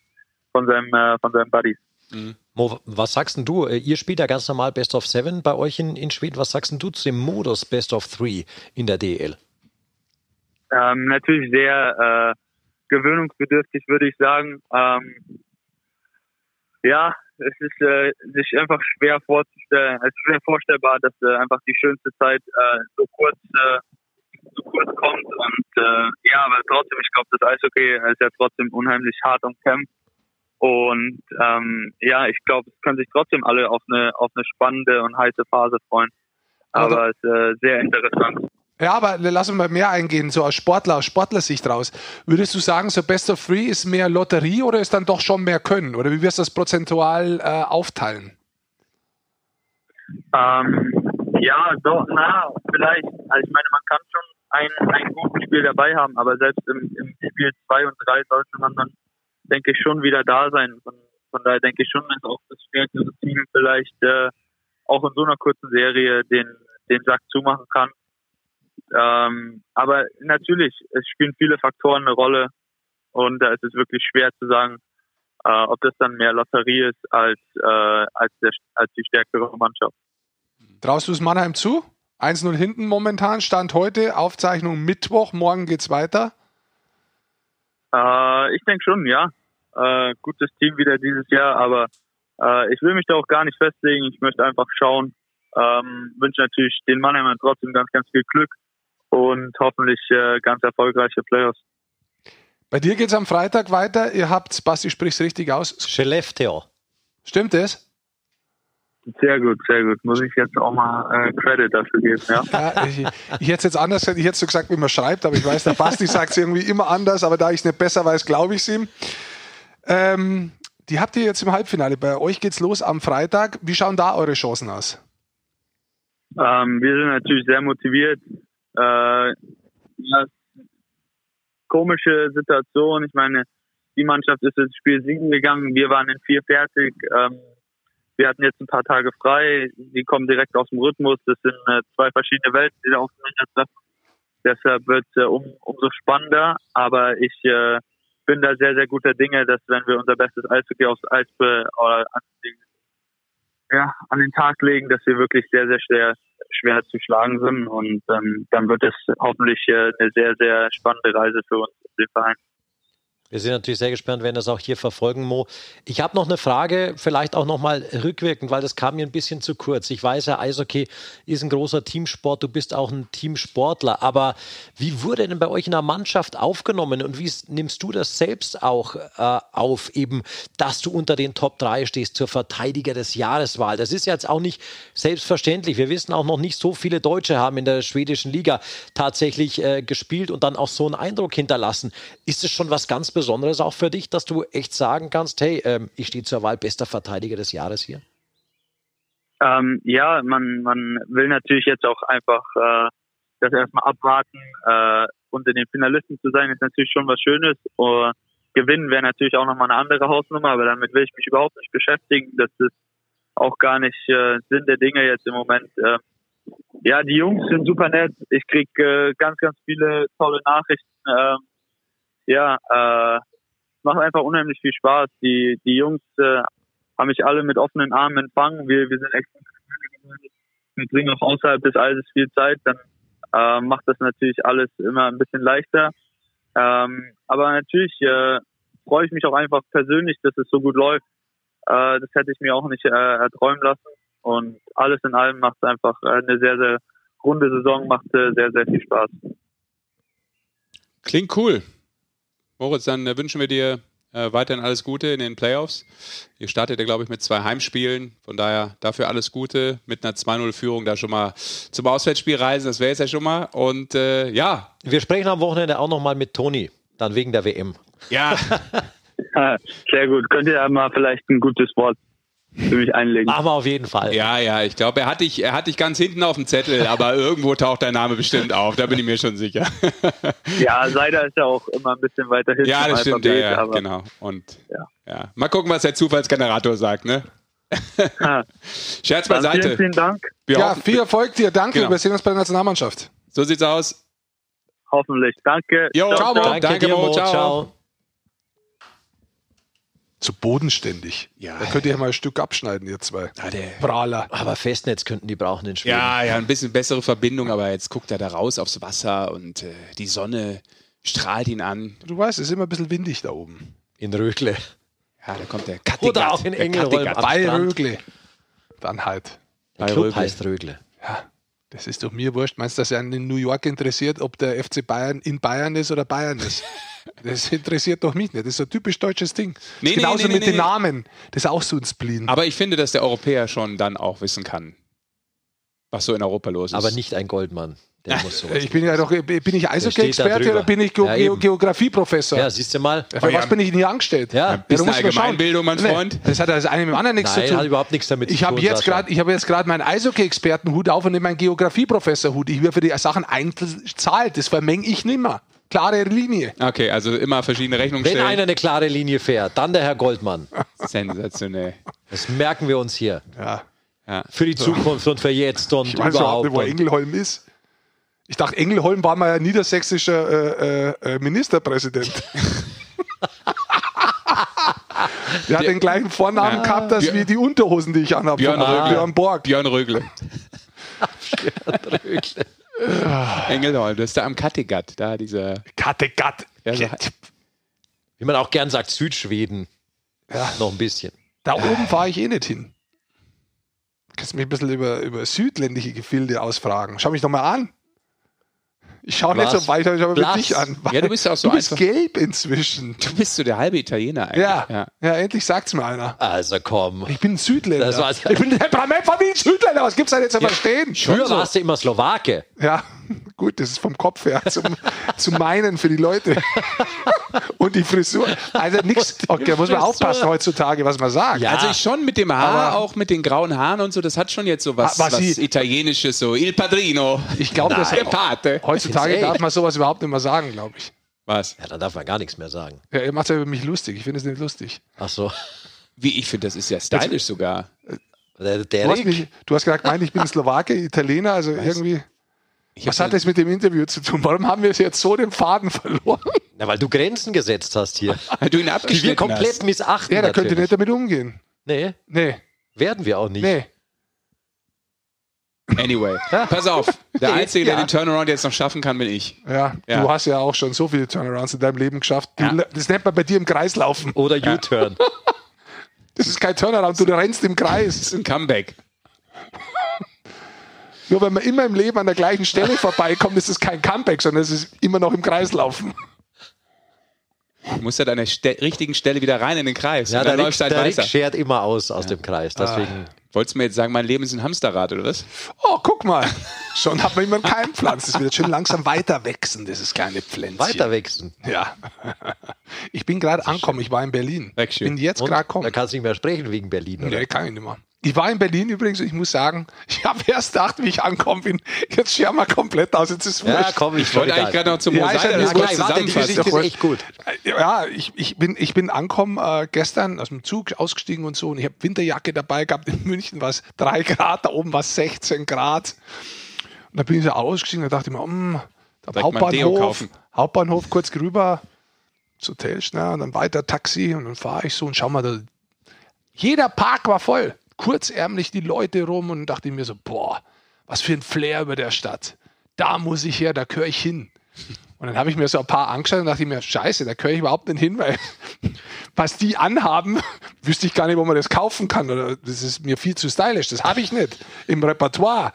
von seinem, äh, von seinem Buddies. Mhm. Mo, was sagst du? Äh, ihr spielt ja ganz normal Best of Seven bei euch in, in Schweden. Was sagst du zu dem Modus Best of Three in der DL? Ähm, natürlich sehr äh, gewöhnungsbedürftig, würde ich sagen. Ähm, ja, es ist äh, sich einfach schwer vorzustellen, es ist schwer vorstellbar, dass äh, einfach die schönste Zeit äh, so kurz äh, so kurz kommt und ja, aber trotzdem, ich glaube, das Eishockey ist ja trotzdem unheimlich hart und kämpft und ähm, ja, ich glaube, es können sich trotzdem alle auf eine, auf eine spannende und heiße Phase freuen. Aber es ist äh, sehr interessant. Ja, aber lass uns mal mehr eingehen, so aus Sportler, aus Sportlersicht raus. Würdest du sagen, so Best of Three ist mehr Lotterie oder ist dann doch schon mehr Können? Oder wie wirst du das prozentual äh, aufteilen? Ähm, ja, doch, na, vielleicht. Also ich meine, man kann schon ein, ein gutes Spiel dabei haben, aber selbst im, im Spiel 2 und 3 sollte man dann denke ich, schon wieder da sein. Von, von daher denke ich schon, dass auch das stärkere Team vielleicht äh, auch in so einer kurzen Serie den, den Sack zumachen kann. Ähm, aber natürlich, es spielen viele Faktoren eine Rolle und da ist es wirklich schwer zu sagen, äh, ob das dann mehr Lotterie ist als, äh, als, der, als die stärkere Mannschaft. Traust du es Mannheim zu? 1-0 hinten momentan, Stand heute, Aufzeichnung Mittwoch, morgen geht's weiter. Äh, ich denke schon, ja. Äh, gutes Team wieder dieses Jahr, aber äh, ich will mich da auch gar nicht festlegen. Ich möchte einfach schauen Ähm, wünsche natürlich den Mannheimern trotzdem ganz, ganz viel Glück und hoffentlich äh, ganz erfolgreiche Playoffs. Bei dir geht es am Freitag weiter. Ihr habt, Basti, sprich's richtig aus. Skellefteå. Stimmt das? Sehr gut, sehr gut. Muss ich jetzt auch mal äh, Credit dafür geben, ja. Ja, ich, ich hätte es jetzt anders gesagt, ich hätte so gesagt, wie man schreibt, aber ich weiß, der Basti sagt es irgendwie immer anders, aber da ich es nicht besser weiß, glaube ich es ihm. Ähm, die habt ihr jetzt im Halbfinale. Bei euch geht's los am Freitag. Wie schauen da eure Chancen aus? Ähm, wir sind natürlich sehr motiviert. Äh, komische Situation. Ich meine, die Mannschaft ist ins Spiel siegen gegangen. Wir waren in vier fertig. Ähm, wir hatten jetzt ein paar Tage frei. Die kommen direkt aus dem Rhythmus. Das sind äh, zwei verschiedene Welten, die da aufeinandertreffen. Deshalb wird es äh, um, umso spannender. Aber ich äh, bin da sehr, sehr guter Dinge, dass wenn wir unser bestes Eishockey aufs Eis äh, oder an, den, ja, an den Tag legen, dass wir wirklich sehr, sehr schwer, schwer zu schlagen sind. Und ähm, dann wird es hoffentlich äh, eine sehr, sehr spannende Reise für uns, den Verein. Wir sind natürlich sehr gespannt, werden das auch hier verfolgen, Mo. Ich habe noch eine Frage, vielleicht auch nochmal rückwirkend, weil das kam mir ein bisschen zu kurz. Ich weiß ja, Eishockey ist ein großer Teamsport, du bist auch ein Teamsportler, aber wie wurde denn bei euch in der Mannschaft aufgenommen und wie nimmst du das selbst auch äh, auf, eben, dass du unter den Top 3 stehst zur Verteidiger des Jahreswahl? Das ist jetzt auch nicht selbstverständlich. Wir wissen auch noch nicht, so viele Deutsche haben in der schwedischen Liga tatsächlich äh, gespielt und dann auch so einen Eindruck hinterlassen. Ist es schon was ganz Besonderes? Besonderes auch für dich, dass du echt sagen kannst, hey, ähm, ich stehe zur Wahl bester Verteidiger des Jahres hier? Ähm, ja, man, man will natürlich jetzt auch einfach äh, das erstmal abwarten. Äh, unter den Finalisten zu sein, ist natürlich schon was Schönes. Uh, gewinnen wäre natürlich auch nochmal eine andere Hausnummer, aber damit will ich mich überhaupt nicht beschäftigen. Das ist auch gar nicht äh, Sinn der Dinge jetzt im Moment. Äh, ja, die Jungs sind super nett. Ich krieg äh, ganz, ganz viele tolle Nachrichten. Äh, ja, äh, macht einfach unheimlich viel Spaß. Die, die Jungs äh, haben mich alle mit offenen Armen empfangen. Wir, wir sind extra wir bringen auch außerhalb des Eises viel Zeit, dann äh, macht das natürlich alles immer ein bisschen leichter. Ähm, aber natürlich äh, freue ich mich auch einfach persönlich, dass es so gut läuft. Äh, das hätte ich mir auch nicht äh, erträumen lassen. Und alles in allem macht es einfach eine sehr, sehr runde Saison, macht äh, sehr, sehr viel Spaß. Klingt cool. Moritz, dann äh, wünschen wir dir äh, weiterhin alles Gute in den Playoffs. Ihr startet ja, glaube ich, mit zwei Heimspielen. Von daher dafür alles Gute. Mit einer 2-0-Führung da schon mal zum Auswärtsspiel reisen. Das wäre jetzt ja schon mal. Und äh, ja. Wir sprechen am Wochenende auch nochmal mit Toni. Dann wegen der WM. (laughs) Ja. Sehr gut. Könnt ihr ja mal vielleicht ein gutes Wort für mich einlegen. Machen wir auf jeden Fall. Ja, ja, ich glaube, er hat dich, er hat dich ganz hinten auf dem Zettel, (laughs) aber irgendwo taucht dein Name bestimmt auf, da bin ich mir schon sicher. (laughs) ja, Seider ist ja auch immer ein bisschen weiter hinten. Ja, das stimmt, Alphabet, ja, ja genau. Und ja. ja. mal gucken, was der Zufallsgenerator sagt, ne? (laughs) Scherz beiseite. Vielen, vielen Dank. Wir ja, viel Erfolg dir. Danke. Genau. Wir sehen uns bei der Nationalmannschaft. So sieht's aus. Hoffentlich. Danke. Jo, ciao, ciao. Danke, Danke Mo. Ciao. ciao zu bodenständig. Ja, da könnt ihr ja mal ein Stück abschneiden, ihr zwei. Ja, der, Prahler. Aber Festnetz könnten die brauchen in Schweden. Ja, ja, ein bisschen bessere Verbindung, aber jetzt guckt er da raus aufs Wasser und äh, die Sonne strahlt ihn an. Du weißt, es ist immer ein bisschen windig da oben. In Rögle. Ja, da kommt der Kattegat. Oder auch in Engelholm. Bei Rögle. Dann halt. Der Club Rögle. heißt Rögle. Ja, das ist doch mir wurscht. Meinst du, dass er in New York interessiert, ob der FC Bayern in Bayern ist oder Bayern ist? (laughs) Das interessiert doch mich nicht. Das ist so ein typisch deutsches Ding. Nee, Genauso nee, nee, mit den Namen. Das ist auch so ein Spleen. Aber ich finde, dass der Europäer schon dann auch wissen kann, was so in Europa los ist. Aber nicht ein Goldmann. Der muss so ich bin ja doch, bin ich Eishockey-Experte oder bin ich Ge ja, Geografieprofessor? Ja, siehst du mal. Für was bin ich nie angestellt? Ja, ja bisschen Allgemeinbildung, mein Freund. Das hat das eine mit dem anderen nichts Nein, zu tun. hat überhaupt nichts damit ich zu tun. Jetzt grad, ich habe jetzt gerade meinen Eishockey-Expertenhut auf und nehme meinen Geografieprofessor-Hut. Ich werde für die Sachen einzeln zahlt. Das vermenge ich nimmer klare Linie. Okay, also immer verschiedene Rechnungen Wenn einer eine klare Linie fährt, dann der Herr Goldmann. Sensationell. Das merken wir uns hier. Ja. ja. Für die Zukunft und für jetzt und ich weiß überhaupt. Nicht, wo Engelholm ist. Ich dachte, Engelholm war mal ein niedersächsischer äh, äh, äh Ministerpräsident. (laughs) Der hat den gleichen Vornamen ja. gehabt, als wie die Unterhosen, die ich anhabe. Björn Rögle. Björn Borg. Björn Rögle. (laughs) Björn Rögle. Engelholm, das ist da am Kattegat, da dieser. Kattegat. Ja, so Wie man auch gern sagt, Südschweden. Ja. Noch ein bisschen. Da oben fahre ich eh nicht hin. Kannst du mich ein bisschen über, über südländische Gefilde ausfragen? Schau mich doch mal an. Ich schaue nicht so weit, ich schaue mir dich an. Ja, du bist ja auch so Du bist einfach. gelb inzwischen. Du bist so der halbe Italiener eigentlich. Ja, ja. endlich sagt's mir einer. Also komm. Ich bin ein Südländer. Das war's. ich bin der Temperament von wie ein Südländer. Was gibt's da jetzt zu verstehen? Früher warst du immer Slowake. Ja, (laughs) gut, das ist vom Kopf her zum, zum Meinen für die Leute. (laughs) Und die Frisur. Also nichts. Okay, da muss man aufpassen heutzutage, was man sagt. Ja. Also ich schon mit dem Haar, Aber- auch mit den grauen Haaren und so, das hat schon jetzt so was, was was, sie- Italienisches, so Il Padrino. Ich glaube, das Der Pate. heutzutage darf man sowas überhaupt nicht mehr sagen, glaube ich. Was? Ja, dann darf man gar nichts mehr sagen. Ja, ihr macht ja über mich lustig. Ich finde es nicht lustig. Ach so. Wie, ich finde, das ist ja stylisch sogar. Der, der Du hast, mich, du hast gesagt, nein, ich bin Slowake, Italiener, also irgendwie. Ich Was hat das mit dem Interview zu tun? Warum haben wir jetzt so den Faden verloren? na, weil du Grenzen gesetzt hast hier. (laughs) Weil du ihn Die wir abgeschnitten komplett hast. missachten. Ja, da könnt ihr nicht damit umgehen. Nee, Nee, werden wir auch nicht. nee. Anyway, pass auf. Der (laughs) Einzige, der Ja. den Turnaround jetzt noch schaffen kann, bin ich. Ja, Ja. du hast ja auch schon so viele Turnarounds in deinem Leben geschafft. Ja. Das nennt man bei dir im Kreis laufen. Oder U-Turn. (laughs) Das ist kein Turnaround, du rennst im Das Kreis. ist ein Comeback. Nur wenn man immer im Leben an der gleichen Stelle vorbeikommt, ist es kein Comeback, sondern es ist immer noch im Kreis laufen. Du musst ja an der Ste richtigen Stelle wieder rein in den Kreis. Ja, der Rick, du halt der Rick schert immer aus aus dem Kreis. Deswegen. Wolltest du mir jetzt sagen, mein Leben ist ein Hamsterrad, oder was? Oh, guck mal. Schon hat man immer einen Keimpflanz. Das wird schön langsam weiter wachsen, dieses kleine Pflänzchen. Weiter wachsen. Ja. Ich bin gerade angekommen. Ich war in Berlin. Schön. bin jetzt gerade da gekommen. kannst du nicht mehr sprechen wegen Berlin, oder? Nee, kann ich nicht mehr. Ich war in Berlin übrigens und ich muss sagen, (laughs) ich habe erst gedacht, wie ich ankommen bin, jetzt scher mal komplett aus, jetzt ist Ja, wurscht. komm, ich Ich wollte eigentlich gerade noch zum Ja, ist ja das nicht kurz wurscht. Warte, ist echt gut. Ja, ich, ich, bin, ich bin angekommen äh, gestern aus dem Zug ausgestiegen und so und ich habe Winterjacke dabei gehabt. In München war es 3 Grad, da oben war es 16 Grad. Und dann bin ich so ausgestiegen und dachte ich mir, da ein Deo Hauptbahnhof, kaufen. Hauptbahnhof kurz rüber ins Hotel schnell und dann weiter Taxi und dann fahre ich so und schau mal, da, jeder Park war voll. Kurzärmlich die Leute rum und dachte ich mir so, boah, was für ein Flair über der Stadt. Da muss ich her, da gehöre ich hin. Und dann habe ich mir so ein paar angeschaut und dachte ich mir, scheiße, da gehöre ich überhaupt nicht hin, weil (laughs) was die anhaben, (laughs) wüsste ich gar nicht, wo man das kaufen kann. Oder das ist mir viel zu stylisch. Das habe ich nicht im Repertoire.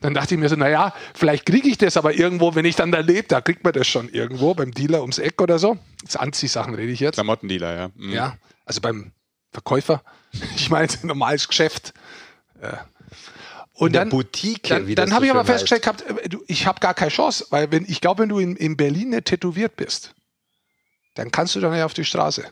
Dann dachte ich mir so, naja, vielleicht kriege ich das aber irgendwo, wenn ich dann da lebe, da kriegt man das schon irgendwo beim Dealer ums Eck oder so. Das Anziehsachen rede ich jetzt. Klamottendealer, ja. Mhm. Ja, also beim Verkäufer. (laughs) Ich meine, ein normales Geschäft. Ja. Und In der dann, Boutique, dann, dann habe so ich aber festgestellt gehabt, äh, ich habe gar keine Chance, weil wenn ich glaube, wenn du in, in Berlin nicht tätowiert bist, dann kannst du da nicht auf die Straße.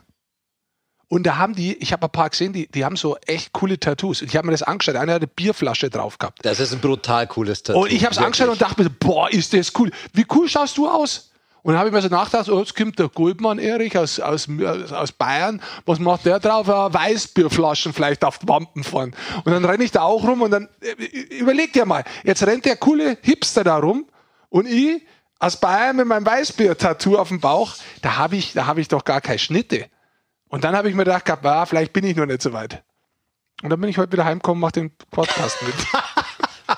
Und da haben die, ich habe ein paar gesehen, die, die haben so echt coole Tattoos. Und ich habe mir das angeschaut. Einer hat eine Bierflasche drauf gehabt. Das ist ein brutal cooles Tattoo. Und ich habe es angeschaut und dachte mir, boah, ist das cool. Wie cool schaust du aus? Und dann habe ich mir so nachgedacht, oh, jetzt kommt der Goldmann Erich aus, aus, aus Bayern. Was macht der drauf? Ja, Weißbierflaschen vielleicht auf Wampen fahren. Und dann renne ich da auch rum und dann äh, überleg dir mal, jetzt rennt der coole Hipster da rum und ich aus Bayern mit meinem Weißbier-Tattoo auf dem Bauch, da habe ich, da habe ich doch gar keine Schnitte. Und dann habe ich mir gedacht, ah, vielleicht bin ich noch nicht so weit. Und dann bin ich heute wieder heimgekommen, mach den Podcast mit. (laughs)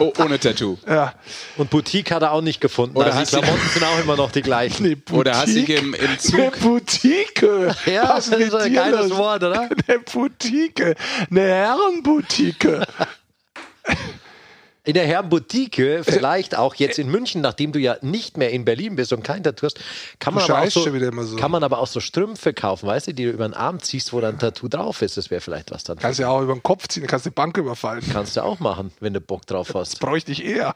Oh, ohne Tattoo. ja. Und Boutique hat er auch nicht gefunden. Oder also die hast Klamotten sind auch immer noch die gleichen. Eine Oder hast du Boutique? im, im Eine Zug. Boutique. Ja, Was das ist ein geiles los? Wort, oder? (laughs) Eine Boutique. Eine Herrenboutique. In der Herren Boutique, Also vielleicht auch jetzt in München, nachdem du ja nicht mehr in Berlin bist und kein Tattoo hast, kann man, Du aber auch so, so. kann man aber auch so Strümpfe kaufen, weißt du, die du über den Arm ziehst, wo dann ein Tattoo drauf ist. Das wäre vielleicht was dann. Kannst ja auch über den Kopf ziehen, kannst die Bank überfallen. Kannst du auch machen, wenn du Bock drauf hast. Bräuchte ich eher.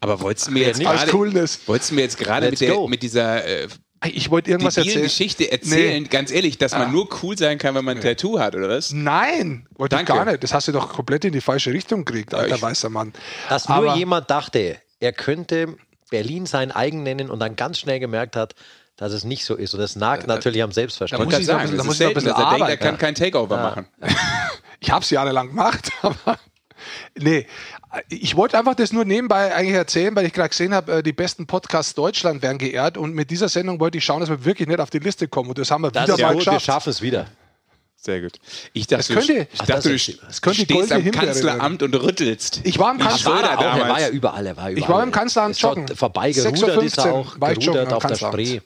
Aber wolltest du mir jetzt gerade, Coolness. wolltest du mir jetzt gerade mit, der, mit dieser äh, Ich wollte irgendwas debilen erzählen. Geschichte erzählen, Nee. ganz ehrlich, dass man Ah. nur cool sein kann, wenn man ein Tattoo hat, oder was? Nein, wollte ich Danke. gar nicht. Das hast du doch komplett in die falsche Richtung gekriegt, alter ich- weißer Mann. Dass nur Aber- jemand dachte, er könnte Berlin sein eigen nennen und dann ganz schnell gemerkt hat, dass es nicht so ist. Und das nagt natürlich am Da Selbstverständnis. muss muss ich ich ein sagen, bisschen- da muss ich ein bisschen er er arbeiten. kann kein Takeover machen. (laughs) Ich habe es jahrelang gemacht, (laughs) aber nee, ich wollte einfach das nur nebenbei eigentlich erzählen, weil ich gerade gesehen habe, äh, die besten Podcasts Deutschland werden geehrt und mit dieser Sendung wollte ich schauen, dass wir wirklich nicht auf die Liste kommen und das haben wir Das wieder mal gut, wir geschafft. schaffen es wieder. Sehr gut. Ich dachte, Das könnte- du, ich Ach, dachte, das du das könnte stehst am Himbeere Kanzleramt und rüttelst. Ich war im Kanzleramt. Schröder Auch, er war ja überall, er war überall. Ich war im Kanzleramt joggen. Vorbei 6.15 gerudert ist er auch, war gerudert am auf der Kanzleramt. Spree.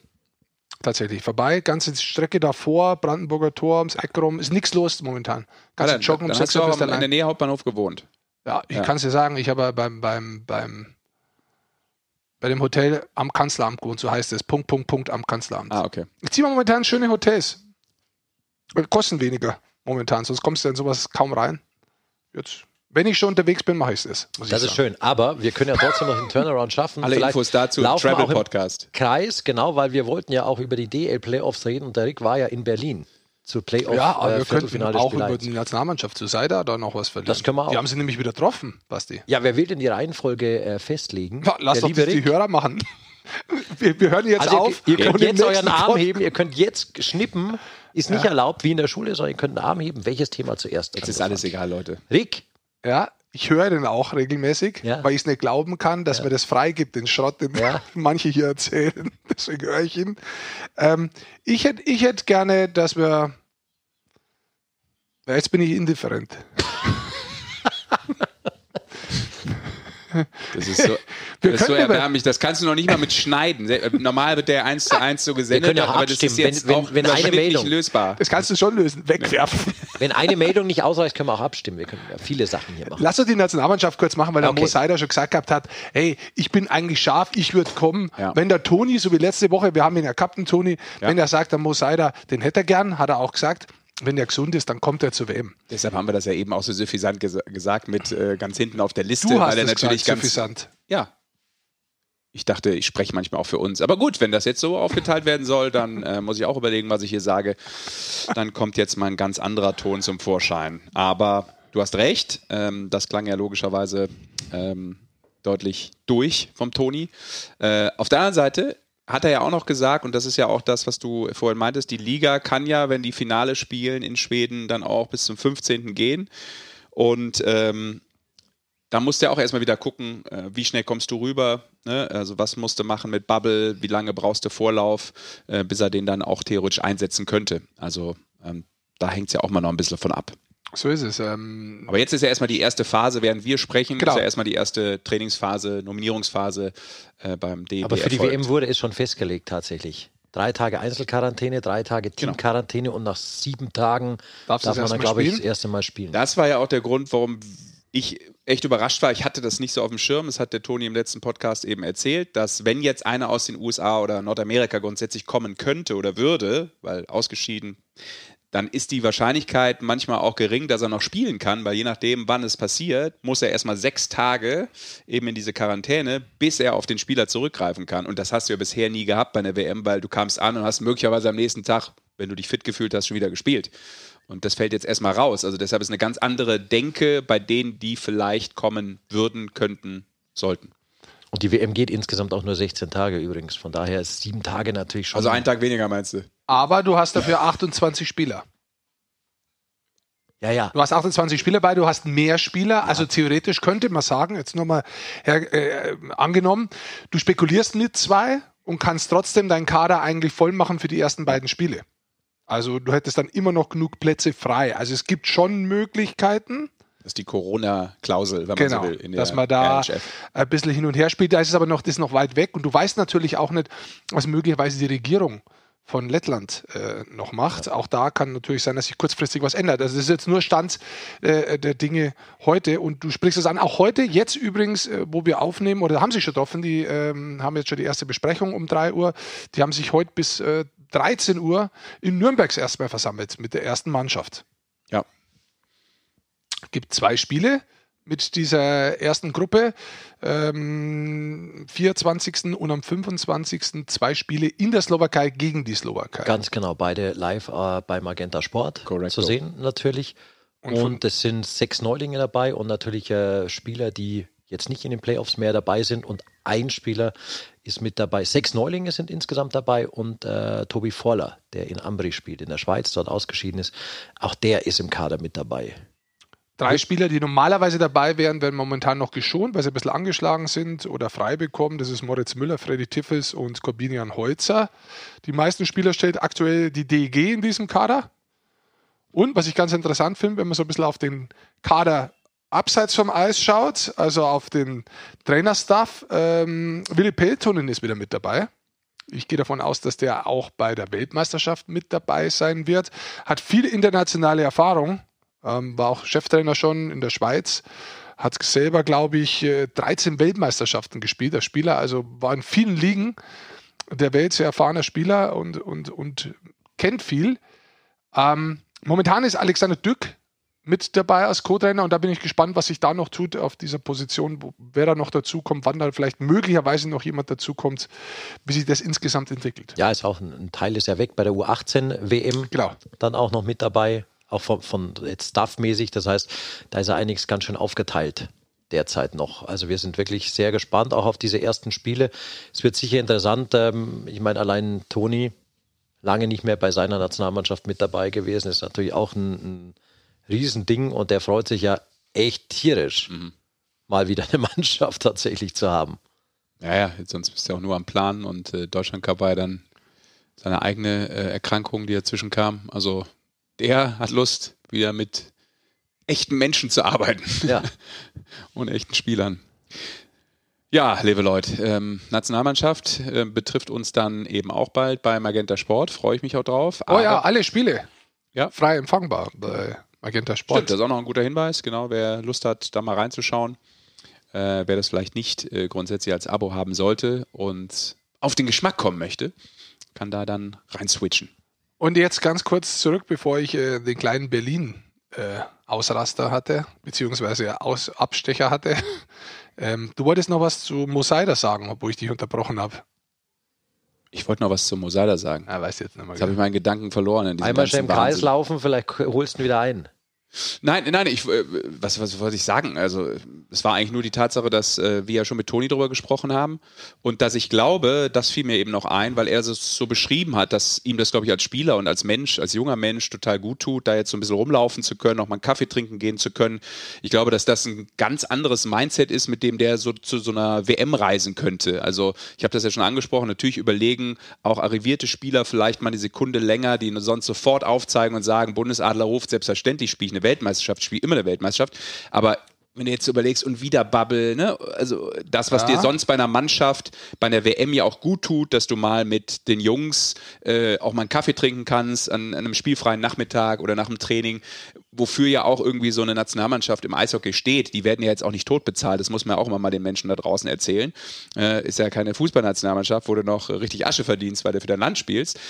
Tatsächlich vorbei, ganze Strecke davor, Brandenburger Tor, ums Eck rum, ist nichts los momentan. Ah, Ganze dann, Joggen um dann 6 hast du Uhr auch bist du in der. Nähe Hauptbahnhof gewohnt. Ja, ich Ja. kann es dir sagen, ich habe beim, beim, beim, bei dem Hotel am Kanzleramt gewohnt, so heißt es. Punkt, Punkt, Punkt am Kanzleramt. Ah, okay. Ich ziehe momentan schöne Hotels. Äh, Kosten weniger momentan, sonst kommst du in sowas kaum rein. Jetzt, wenn ich schon unterwegs bin, mache ich es. Das ist schön. Aber wir können ja trotzdem noch einen Turnaround schaffen. Alle Vielleicht Infos dazu im Travel Podcast. Kreis, genau, weil wir wollten ja auch über die DL-Playoffs reden und der Rick war ja in Berlin zu Playoff Ja, aber äh, wir könnten auch über 1. die Nationalmannschaft zu Seida da noch was verlieren. Das können wir auch. Die haben sie nämlich wieder getroffen, Basti. Ja, wer will denn die Reihenfolge äh, festlegen? Ja, Lass der doch die. Hörer machen. (laughs) Wir, wir hören jetzt Also auf. ihr, ihr könnt jetzt euren Arm heben, ihr könnt jetzt schnippen. Ist nicht erlaubt wie in der Schule, sondern ihr könnt einen Arm heben. Welches Thema zuerst? Jetzt ist alles egal, Leute. Rick, Ja, ich höre den auch regelmäßig, Ja. weil ich es nicht glauben kann, dass mir das freigibt, den Schrott, den Ja. (laughs) manche hier erzählen. (laughs) Deswegen höre ich ihn. Ähm, ich hätte ich hätt gerne, dass wir. Ja, jetzt bin ich indifferent. (laughs) Das ist so, Wir das ist so erbärmlich. Das kannst du noch nicht mal mit schneiden. Äh, Normal wird der 1 zu 1 so gesendet, können ja aber das ist jetzt wenn- wenn- auch wenn eine überschnittlich Meldung- lösbar. Das kannst du schon lösen. Wegwerfen. Wenn eine Meldung nicht ausreicht, können wir auch abstimmen. Wir können ja viele Sachen hier machen. Lass uns die Nationalmannschaft kurz machen, weil der Okay. Mo Seider schon gesagt gehabt hat, hey, ich bin eigentlich scharf, ich würde kommen. Ja. Wenn der Toni, so wie letzte Woche, wir haben ihn ja den Toni, Ja. wenn er sagt, der Mo Seider, den hätte er gern, hat er auch gesagt, wenn er gesund ist, dann kommt er zur WM. Deshalb haben wir das ja eben auch so suffisant ges gesagt mit äh, ganz hinten auf der Liste, Du hast weil er natürlich gesagt, ganz suffisant. Ja. Ich dachte, ich spreche manchmal auch für uns. Aber gut, wenn das jetzt so aufgeteilt werden soll, dann äh, muss ich auch überlegen, was ich hier sage. Dann kommt jetzt mal ein ganz anderer Ton zum Vorschein. Aber du hast recht, ähm, das klang ja logischerweise ähm, deutlich durch vom Toni. Äh, auf der anderen Seite hat er ja auch noch gesagt, und das ist ja auch das, was du vorhin meintest, die Liga kann ja, wenn die Finale spielen in Schweden, dann auch bis zum 15. gehen. Und ähm, da musst du ja auch erstmal wieder gucken, äh, wie schnell kommst du rüber, ne? also was musst du machen mit Bubble, wie lange brauchst du Vorlauf, äh, bis er den dann auch theoretisch einsetzen könnte. Also ähm, da hängt es ja auch mal noch ein bisschen von ab. So ist es. Ähm, Aber jetzt ist ja erstmal die erste Phase, während wir sprechen, Genau. ist ja erstmal die erste Trainingsphase, Nominierungsphase äh, beim DEB. Aber für die erfolgt. WM wurde es schon festgelegt tatsächlich. Drei Tage Einzelquarantäne, drei Tage Genau. Teamquarantäne und nach sieben Tagen Darfst darf man dann, glaube ich, das erste Mal spielen. Das war ja auch der Grund, warum ich echt überrascht war. Ich hatte das nicht so auf dem Schirm. Das hat der Toni im letzten Podcast eben erzählt, dass wenn jetzt einer aus den USA oder Nordamerika grundsätzlich kommen könnte oder würde, weil ausgeschieden, dann ist die Wahrscheinlichkeit manchmal auch gering, dass er noch spielen kann, weil je nachdem, wann es passiert, muss er erstmal sechs Tage eben in diese Quarantäne, bis er auf den Spieler zurückgreifen kann. Und das hast du ja bisher nie gehabt bei einer WM, weil du kamst an und hast möglicherweise am nächsten Tag, wenn du dich fit gefühlt hast, schon wieder gespielt. Und das fällt jetzt erstmal raus. Also deshalb ist eine ganz andere Denke bei denen, die vielleicht kommen würden, könnten, sollten. Und die WM geht insgesamt auch nur 16 Tage übrigens. Von daher ist sieben Tage natürlich schon. Also einen Tag weniger meinst du? aber du hast dafür 28 Spieler. ja, ja. Du hast 28 Spieler bei, du hast mehr Spieler. Also theoretisch könnte man sagen, jetzt nochmal äh, angenommen, du spekulierst mit zwei und kannst trotzdem deinen Kader eigentlich voll machen für die ersten beiden Spiele. Also du hättest dann immer noch genug Plätze frei. Also es gibt schon Möglichkeiten, Das ist die Corona-Klausel, wenn genau, man so will, in dass man da RHF. ein bisschen hin und her spielt. Da ist es aber noch, das ist noch weit weg und du weißt natürlich auch nicht, was möglicherweise die Regierung von Lettland äh, noch macht. Auch da kann natürlich sein, dass sich kurzfristig was ändert. Also das ist jetzt nur Stand äh, der Dinge heute und du sprichst es an. Auch heute, jetzt übrigens, äh, wo wir aufnehmen, oder haben sich schon getroffen, die ähm, haben jetzt schon die erste Besprechung um 3 Uhr. Die haben sich heute bis äh, 13 Uhr in Nürnbergs erstmal versammelt mit der ersten Mannschaft. Ja. gibt zwei Spiele mit dieser ersten Gruppe. Ähm, 24. und am 25. zwei Spiele in der Slowakei gegen die Slowakei. Ganz genau, beide live äh, bei Magenta Sport Correcto. zu sehen natürlich. Und Und, es sind sechs Neulinge dabei und natürlich äh, Spieler, die jetzt nicht in den Playoffs mehr dabei sind. Und ein Spieler ist mit dabei. Sechs Neulinge sind insgesamt dabei und äh, Tobi Voller, der in Ambri spielt, in der Schweiz, dort ausgeschieden ist. Auch der ist im Kader mit dabei. Drei Spieler, die normalerweise dabei wären, werden momentan noch geschont, weil sie ein bisschen angeschlagen sind oder frei bekommen. Das ist Moritz Müller, Freddy Tiffels und Corbinian Holzer. Die meisten Spieler stellt aktuell die DEG in diesem Kader. Und was ich ganz interessant finde, wenn man so ein bisschen auf den Kader abseits vom Eis schaut, also auf den Trainerstaff, ähm, Willi Peltonen ist wieder mit dabei. Ich gehe davon aus, dass der auch bei der Weltmeisterschaft mit dabei sein wird. Hat viel internationale Erfahrung, ähm, war auch Cheftrainer schon in der Schweiz, hat selber, glaube ich, 13 äh, Weltmeisterschaften gespielt. Der Spieler, also war in vielen Ligen der Welt sehr erfahrener Spieler und, und, und kennt viel. Ähm, momentan ist Alexander Dück mit dabei als Co-Trainer und da bin ich gespannt, was sich da noch tut auf dieser Position, wo, wer da noch dazukommt, wann da vielleicht möglicherweise noch jemand dazukommt, wie sich das insgesamt entwickelt. Ja, ist auch ein, ein Teil ist ja weg bei der U18 WM. Genau. Dann auch noch mit dabei auch von, von jetzt Staff-mäßig. Das heißt, da ist er einiges ganz schön aufgeteilt derzeit noch. Also wir sind wirklich sehr gespannt auch auf diese ersten Spiele. Es wird sicher interessant. Ähm, ich meine, allein Toni lange nicht mehr bei seiner Nationalmannschaft mit dabei gewesen, ist natürlich auch ein, ein Riesending und der freut sich ja echt tierisch, mhm. mal wieder eine (laughs) Mannschaft tatsächlich zu haben. Ja, ja, sonst bist du ja auch nur am Plan und äh, Deutschland Cup war ja dann seine eigene äh, Erkrankung, die dazwischen kam. Also der hat Lust, wieder mit echten Menschen zu arbeiten. Ja. (laughs) und echten Spielern. Ja, liebe Leute, ähm, Nationalmannschaft äh, betrifft uns dann eben auch bald bei Magenta Sport. Freue ich mich auch drauf. oh ja, alle Spiele. Ja. Frei empfangbar bei Magenta Sport. Stimmt, das ist auch noch ein guter Hinweis. Genau, wer Lust hat, da mal reinzuschauen, äh, wer das vielleicht nicht äh, grundsätzlich als Abo haben sollte und auf den Geschmack kommen möchte, kann da dann rein switchen. Und jetzt ganz kurz zurück, bevor ich äh, den kleinen Berlin äh, Ausraster hatte, beziehungsweise Aus Abstecher hatte. (laughs) ähm, du wolltest noch was zu Mosaida sagen, obwohl ich dich unterbrochen habe. Ich wollte noch was zu Mosaida sagen. Ah, weiß jetzt nicht mehr. Jetzt habe ich meinen Gedanken verloren. In Einmal schnell im Kreis laufen, vielleicht holst du ihn wieder ein. Nein, nein, ich, äh, was, was wollte ich sagen? Also, es war eigentlich nur die Tatsache, dass äh, wir ja schon mit Toni drüber gesprochen haben und dass ich glaube, das fiel mir eben noch ein, weil er es so beschrieben hat, dass ihm das, glaube ich, als Spieler und als Mensch, als junger Mensch total gut tut, da jetzt so ein bisschen rumlaufen zu können, auch mal einen Kaffee trinken gehen zu können. Ich glaube, dass das ein ganz anderes Mindset ist, mit dem der so zu so einer WM reisen könnte. Also, ich habe das ja schon angesprochen, natürlich überlegen auch arrivierte Spieler vielleicht mal eine Sekunde länger, die sonst sofort aufzeigen und sagen, Bundesadler ruft, selbstverständlich spiele ich eine eine Weltmeisterschaft, spiele immer eine Weltmeisterschaft. Aber wenn du jetzt überlegst und wieder Bubble, ne? also das, was ja. dir sonst bei einer Mannschaft, bei einer WM ja auch gut tut, dass du mal mit den Jungs äh, auch mal einen Kaffee trinken kannst an, an, einem spielfreien Nachmittag oder nach dem Training, wofür ja auch irgendwie so eine Nationalmannschaft im Eishockey steht. Die werden ja jetzt auch nicht tot bezahlt, das muss man ja auch immer mal den Menschen da draußen erzählen. Äh, ist ja keine Fußballnationalmannschaft, wo du noch richtig Asche verdienst, weil du für dein Land spielst.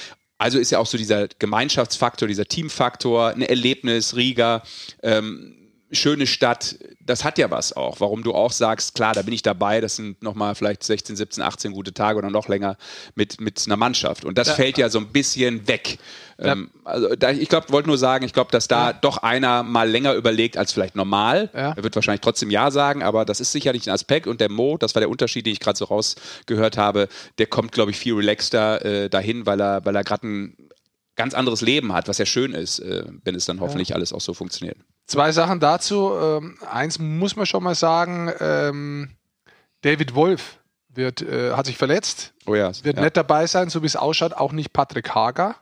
Also ist ja auch so dieser Gemeinschaftsfaktor, dieser Teamfaktor, ein Erlebnis, Riga, ähm, schöne Stadt, das hat ja was auch. Warum du auch sagst, klar, da bin ich dabei, das sind nochmal vielleicht 16, 17, 18 gute Tage oder noch länger mit, mit einer Mannschaft. Und das ja. fällt ja so ein bisschen weg. Ja. Ähm, also da, ich glaube, wollte nur sagen, ich glaube, dass da ja. doch einer mal länger überlegt als vielleicht normal. Er wird wahrscheinlich trotzdem Ja sagen, aber das ist sicherlich ein Aspekt. Und der Mo, das war der Unterschied, den ich gerade so rausgehört habe, der kommt, glaube ich, viel relaxter äh, dahin, weil er, weil er gerade ein ganz anderes Leben hat, was ja schön ist, äh, wenn es dann hoffentlich alles auch so funktioniert. Zwei Sachen dazu. Ähm, eins muss man schon mal sagen, ähm, David Wolf wird, äh, hat sich verletzt, oh ja, wird ja. nicht dabei sein, so wie es ausschaut, auch nicht Patrick Hager.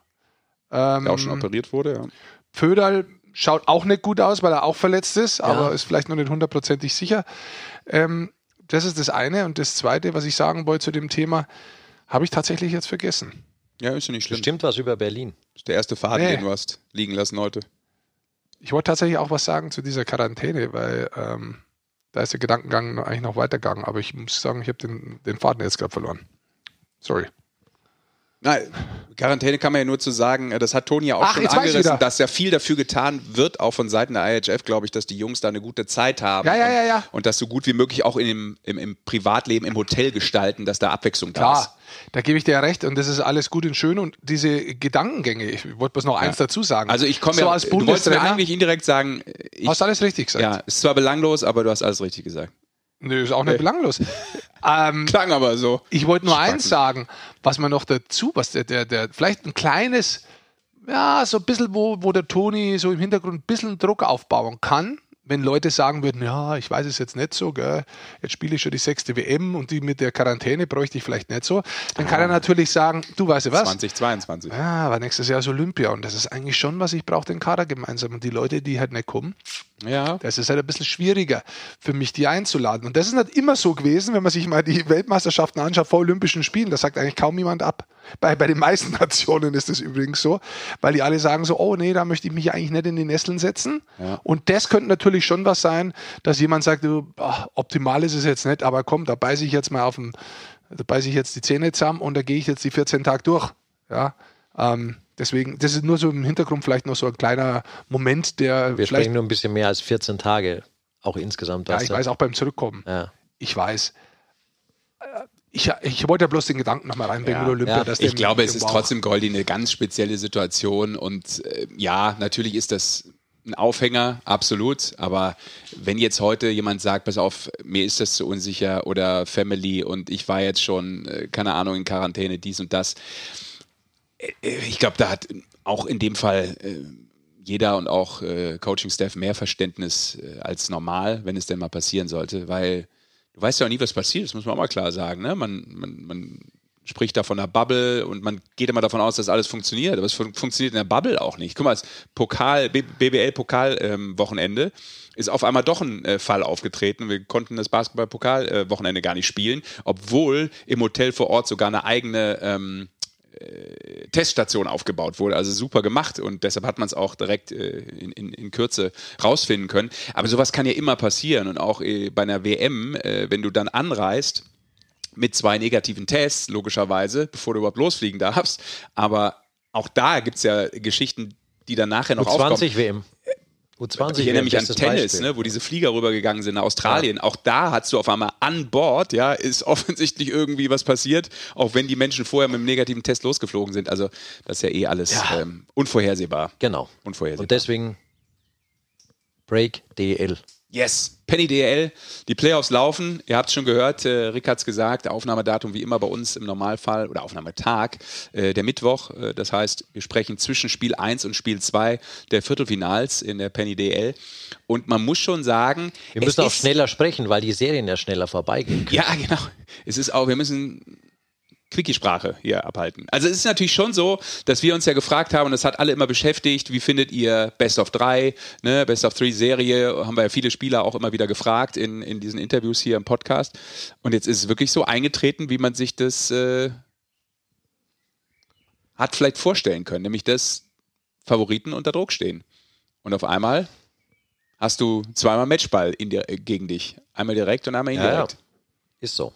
Ähm, Der auch schon operiert wurde, ja. Föderl schaut auch nicht gut aus, weil er auch verletzt ist, ja. aber ist vielleicht noch nicht hundertprozentig sicher. Ähm, das ist das eine. Und das zweite, was ich sagen wollte zu dem Thema, habe ich tatsächlich jetzt vergessen. Ja, ist ja nicht schlimm. Stimmt was über Berlin. Das ist der erste Faden, nee. den du hast liegen lassen heute. Ich wollte tatsächlich auch was sagen zu dieser Quarantäne, weil ähm, da ist der Gedankengang eigentlich noch weitergegangen, aber ich muss sagen, ich habe den, den Faden jetzt gerade verloren. Sorry. Nein, Quarantäne kann man ja nur zu sagen, äh, das hat Toni ja auch Ach, schon angerissen, dass ja viel dafür getan wird, auch von Seiten der IHF, glaube ich, dass die Jungs da eine gute Zeit haben. Ja, ja, ja, ja. Und, und das so gut wie möglich auch in dem, im, im Privatleben, im Hotel gestalten, dass da Abwechslung Klar. da ist. Da gebe ich dir ja recht und das ist alles gut und schön und diese Gedankengänge, ich wollte bloß noch ja. eins dazu sagen. Also ich komme so ja, als du wolltest mir eigentlich indirekt sagen, ich, hast alles richtig gesagt. Ja, ist zwar belanglos, aber du hast alles richtig gesagt. Nö, ist auch nicht belanglos. ähm, Klang aber so. Ich wollte nur Spannend. eins sagen, was man noch dazu, was der, der, der, vielleicht ein kleines, ja, so ein bisschen, wo, wo der Toni so im Hintergrund ein bisschen Druck aufbauen kann, wenn Leute sagen würden, ja, ich weiß es jetzt nicht so, gell, jetzt spiele ich schon die sechste WM und die mit der Quarantäne bräuchte ich vielleicht nicht so, dann kann er natürlich sagen, du weißt du was? 2022. Ja, aber nächstes Jahr ist Olympia und das ist eigentlich schon was, ich brauche den Kader gemeinsam und die Leute, die halt nicht kommen, Ja. Das ist halt ein bisschen schwieriger für mich, die einzuladen. Und das ist nicht immer so gewesen, wenn man sich mal die Weltmeisterschaften anschaut vor Olympischen Spielen. Das sagt eigentlich kaum jemand ab. Bei, bei den meisten (laughs) Nationen ist das übrigens so, weil die alle sagen so, oh nee, da möchte ich mich eigentlich nicht in die Nesseln setzen. Ja. Und das könnte natürlich schon was sein, dass jemand sagt, ach, optimal ist es jetzt nicht, aber komm, da beiße ich jetzt mal auf den, da beiße ich jetzt die Zähne zusammen und da gehe ich jetzt die 14 Tage durch. Ja. Ähm, Deswegen, das ist nur so im Hintergrund vielleicht noch so ein kleiner Moment, der Wir vielleicht. sprechen nur ein bisschen mehr als 14 Tage, auch insgesamt. Ja, ich weiß auch beim Zurückkommen. Ja. Ich weiß. Äh, Ich, ich wollte ja bloß den Gedanken nochmal reinbringen Ja. Olympia. Ja. dass Ich glaube, es ist trotzdem Goldi eine ganz spezielle Situation und äh, ja, natürlich ist das ein Aufhänger, absolut. Aber wenn jetzt heute jemand sagt, pass auf, mir ist das zu unsicher oder Family und ich war jetzt schon, äh, keine Ahnung, in Quarantäne, dies und das. Äh, Ich glaube, da hat auch in dem Fall äh, jeder und auch äh, Coaching-Staff mehr Verständnis äh, als normal, wenn es denn mal passieren sollte, weil du weißt ja auch nie, was passiert, das muss man auch mal klar sagen. Ne? Man, man, man spricht da von einer Bubble und man geht immer davon aus, dass alles funktioniert, aber es fun funktioniert in der Bubble auch nicht. Guck mal, das Pokal, BBL-Pokal-Wochenende ist auf einmal doch ein äh, Fall aufgetreten. Wir konnten das Basketball-Pokal-Wochenende gar nicht spielen, obwohl im Hotel vor Ort sogar eine eigene ähm, Teststation aufgebaut wurde. Also super gemacht und deshalb hat man es auch direkt äh, in, in, in Kürze rausfinden können. Aber sowas kann ja immer passieren und auch äh, bei einer WM, äh, wenn du dann anreist mit zwei negativen Tests, logischerweise, bevor du überhaupt losfliegen darfst. Aber auch da gibt es ja Geschichten, die dann nachher noch aufkommen. U20 WM. U20 Ich erinnere mich an Tennis, ne, wo diese Flieger rübergegangen sind nach Australien. Auch da hast du auf einmal an Bord, ja, ist (laughs) offensichtlich irgendwie was passiert, auch wenn die Menschen vorher mit einem negativen Test losgeflogen sind. Also das ist ja eh alles Ja. Ähm, unvorhersehbar. Genau. Unvorhersehbar. Und deswegen Break DL. Yes, Penny DL, die Playoffs laufen. Ihr habt es schon gehört, äh, Rick hat es gesagt, Aufnahmedatum wie immer bei uns im Normalfall oder Aufnahmetag, äh, der Mittwoch. Äh, das heißt, wir sprechen zwischen Spiel 1 und Spiel 2 der Viertelfinals in der Penny DL. Und man muss schon sagen, Wir müssen auch schneller sprechen, weil die Serien ja schneller vorbeigehen. können. Ja, genau. Es ist auch, wir müssen Quickie-Sprache hier abhalten. Also es ist natürlich schon so, dass wir uns ja gefragt haben, und das hat alle immer beschäftigt, wie findet ihr Best of 3, ne, Best of 3 Serie, haben wir ja viele Spieler auch immer wieder gefragt in, in diesen Interviews hier im Podcast. Und jetzt ist es wirklich so eingetreten, wie man sich das äh, hat vielleicht vorstellen können, nämlich dass Favoriten unter Druck stehen. Und auf einmal hast du zweimal Matchball in dir, gegen dich. Einmal direkt und einmal Ja, ja. indirekt. Ist so.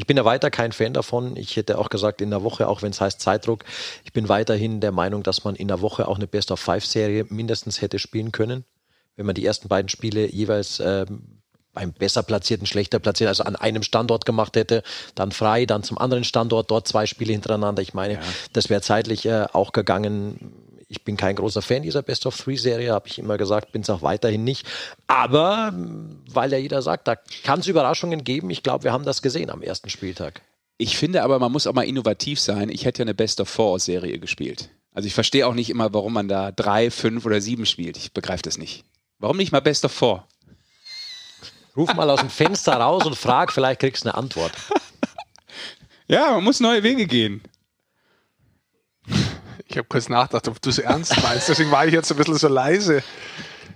Ich bin ja weiter kein Fan davon. Ich hätte auch gesagt, in der Woche, auch wenn es heißt Zeitdruck, ich bin weiterhin der Meinung, dass man in der Woche auch eine Best-of-Five-Serie mindestens hätte spielen können. Wenn man die ersten beiden Spiele jeweils ähm, beim besser platzierten, schlechter platzierten, also an einem Standort gemacht hätte, dann frei, dann zum anderen Standort, dort zwei Spiele hintereinander. Ich meine, das wäre zeitlich äh, auch gegangen. Ich bin kein großer Fan dieser Best-of-Three-Serie, habe ich immer gesagt, bin es auch weiterhin nicht. Aber weil ja jeder sagt, da kann es Überraschungen geben. Ich glaube, wir haben das gesehen am ersten Spieltag. Ich finde aber, man muss auch mal innovativ sein. Ich hätte ja eine Best of Four Serie gespielt. Also ich verstehe auch nicht immer, warum man da drei, fünf oder sieben spielt. Ich begreife das nicht. Warum nicht mal Best of Four? Ruf mal aus dem Fenster raus und frag, vielleicht kriegst du eine Antwort. (laughs) Ja, man muss neue Wege gehen. Ich habe kurz nachgedacht, ob du es ernst meinst. Deswegen war ich jetzt ein bisschen so leise.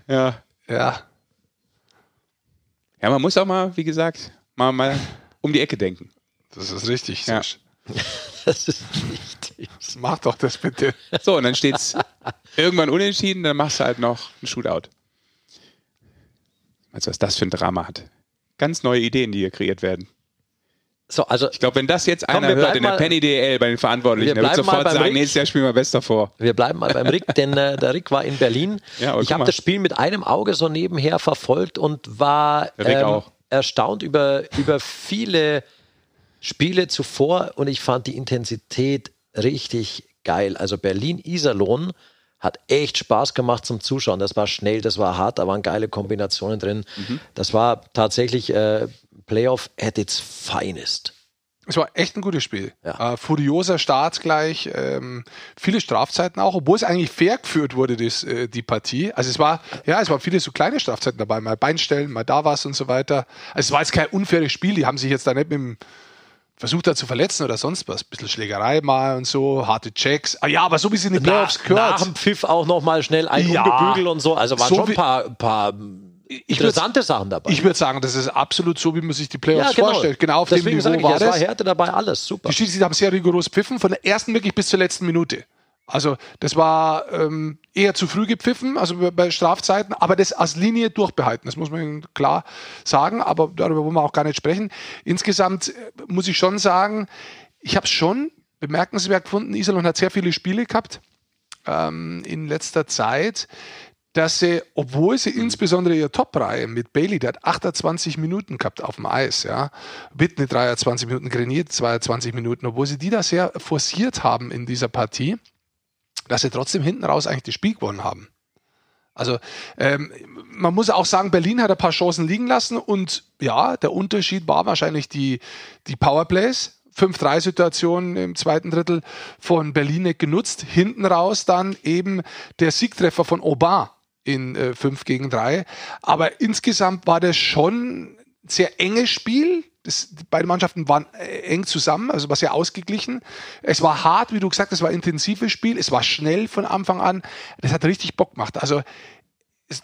Ja. Ja. Ja, man muss auch mal, wie gesagt, mal, mal um die Ecke denken. Das ist richtig. Ja. (laughs) Das ist richtig. Mach doch das bitte. So, und dann steht's irgendwann unentschieden, dann machst du halt noch einen Shootout. Weißt du, was das für ein Drama hat? Ganz neue Ideen, die hier kreiert werden. So, also Ich glaube, wenn das jetzt Komm, einer hört in der mal- Penny DL bei den Verantwortlichen, der wird sofort sagen, Rick. nächstes Jahr spielen wir Best davor. Wir bleiben mal beim Rick, denn äh, der Rick war in Berlin. (laughs) Ja, ich habe das Spiel mit einem Auge so nebenher verfolgt und war ähm, erstaunt über, über viele Spiele zuvor und ich fand die Intensität richtig geil. Also Berlin-Iserlohn hat echt Spaß gemacht zum Zuschauen. Das war schnell, das war hart, da waren geile Kombinationen drin. Mhm. Das war tatsächlich äh, Playoff at its finest. Es war echt ein gutes Spiel. Ja. Äh, furioser Start gleich, ähm, viele Strafzeiten auch, obwohl es eigentlich fair geführt wurde, das, äh, die Partie. Also es war, ja, es waren viele so kleine Strafzeiten dabei, mal Beinstellen, mal da was und so weiter. Also es war jetzt kein unfaires Spiel, die haben sich jetzt da nicht mit dem, versucht er zu verletzen oder sonst was. Ein bisschen Schlägerei mal und so, harte Checks. Ah, ja, aber so wie sie in den Playoffs gehört. Nach dem Pfiff auch nochmal schnell ein Ja. umgebügelt und so. Also waren So schon ein paar, paar Ich würd- interessante Sachen dabei. Ich würde sagen, das ist absolut so, wie man sich die Playoffs vorstellt. Genau auf Deswegen dem Niveau ich, war es war das. Härte dabei, alles super. Die Schiedsrichter haben sehr rigoros pfiffen, von der ersten wirklich bis zur letzten Minute. Also das war ähm, eher zu früh gepfiffen, also bei- Strafzeiten, aber das als Linie durchbehalten, das muss man Ihnen klar sagen, aber darüber wollen wir auch gar nicht sprechen. Insgesamt äh, muss ich schon sagen, ich habe es schon bemerkenswert gefunden, Iserlohn hat sehr viele Spiele gehabt ähm, in letzter Zeit, dass sie, obwohl sie insbesondere ihre Top-Reihe mit Bailey, der hat 28 Minuten gehabt auf dem Eis, ja, Whitney 23 Minuten, Grenier 22 Minuten, obwohl sie die da sehr forciert haben in dieser Partie, dass sie trotzdem hinten raus eigentlich das Spiel gewonnen haben. Also ähm, man muss auch sagen, Berlin hat ein paar Chancen liegen lassen und ja, der Unterschied war wahrscheinlich die, die Powerplays. 5-3-Situationen im zweiten Drittel von Berlin nicht genutzt. Hinten raus dann eben der Siegtreffer von Aubin in äh, 5 gegen 3. Aber insgesamt war das schon ein sehr enges Spiel. Das, beide Mannschaften waren äh, eng zusammen, also war sehr ausgeglichen. Es war hart, wie du gesagt hast, es war ein intensives Spiel, es war schnell von Anfang an. Das hat richtig Bock gemacht. Also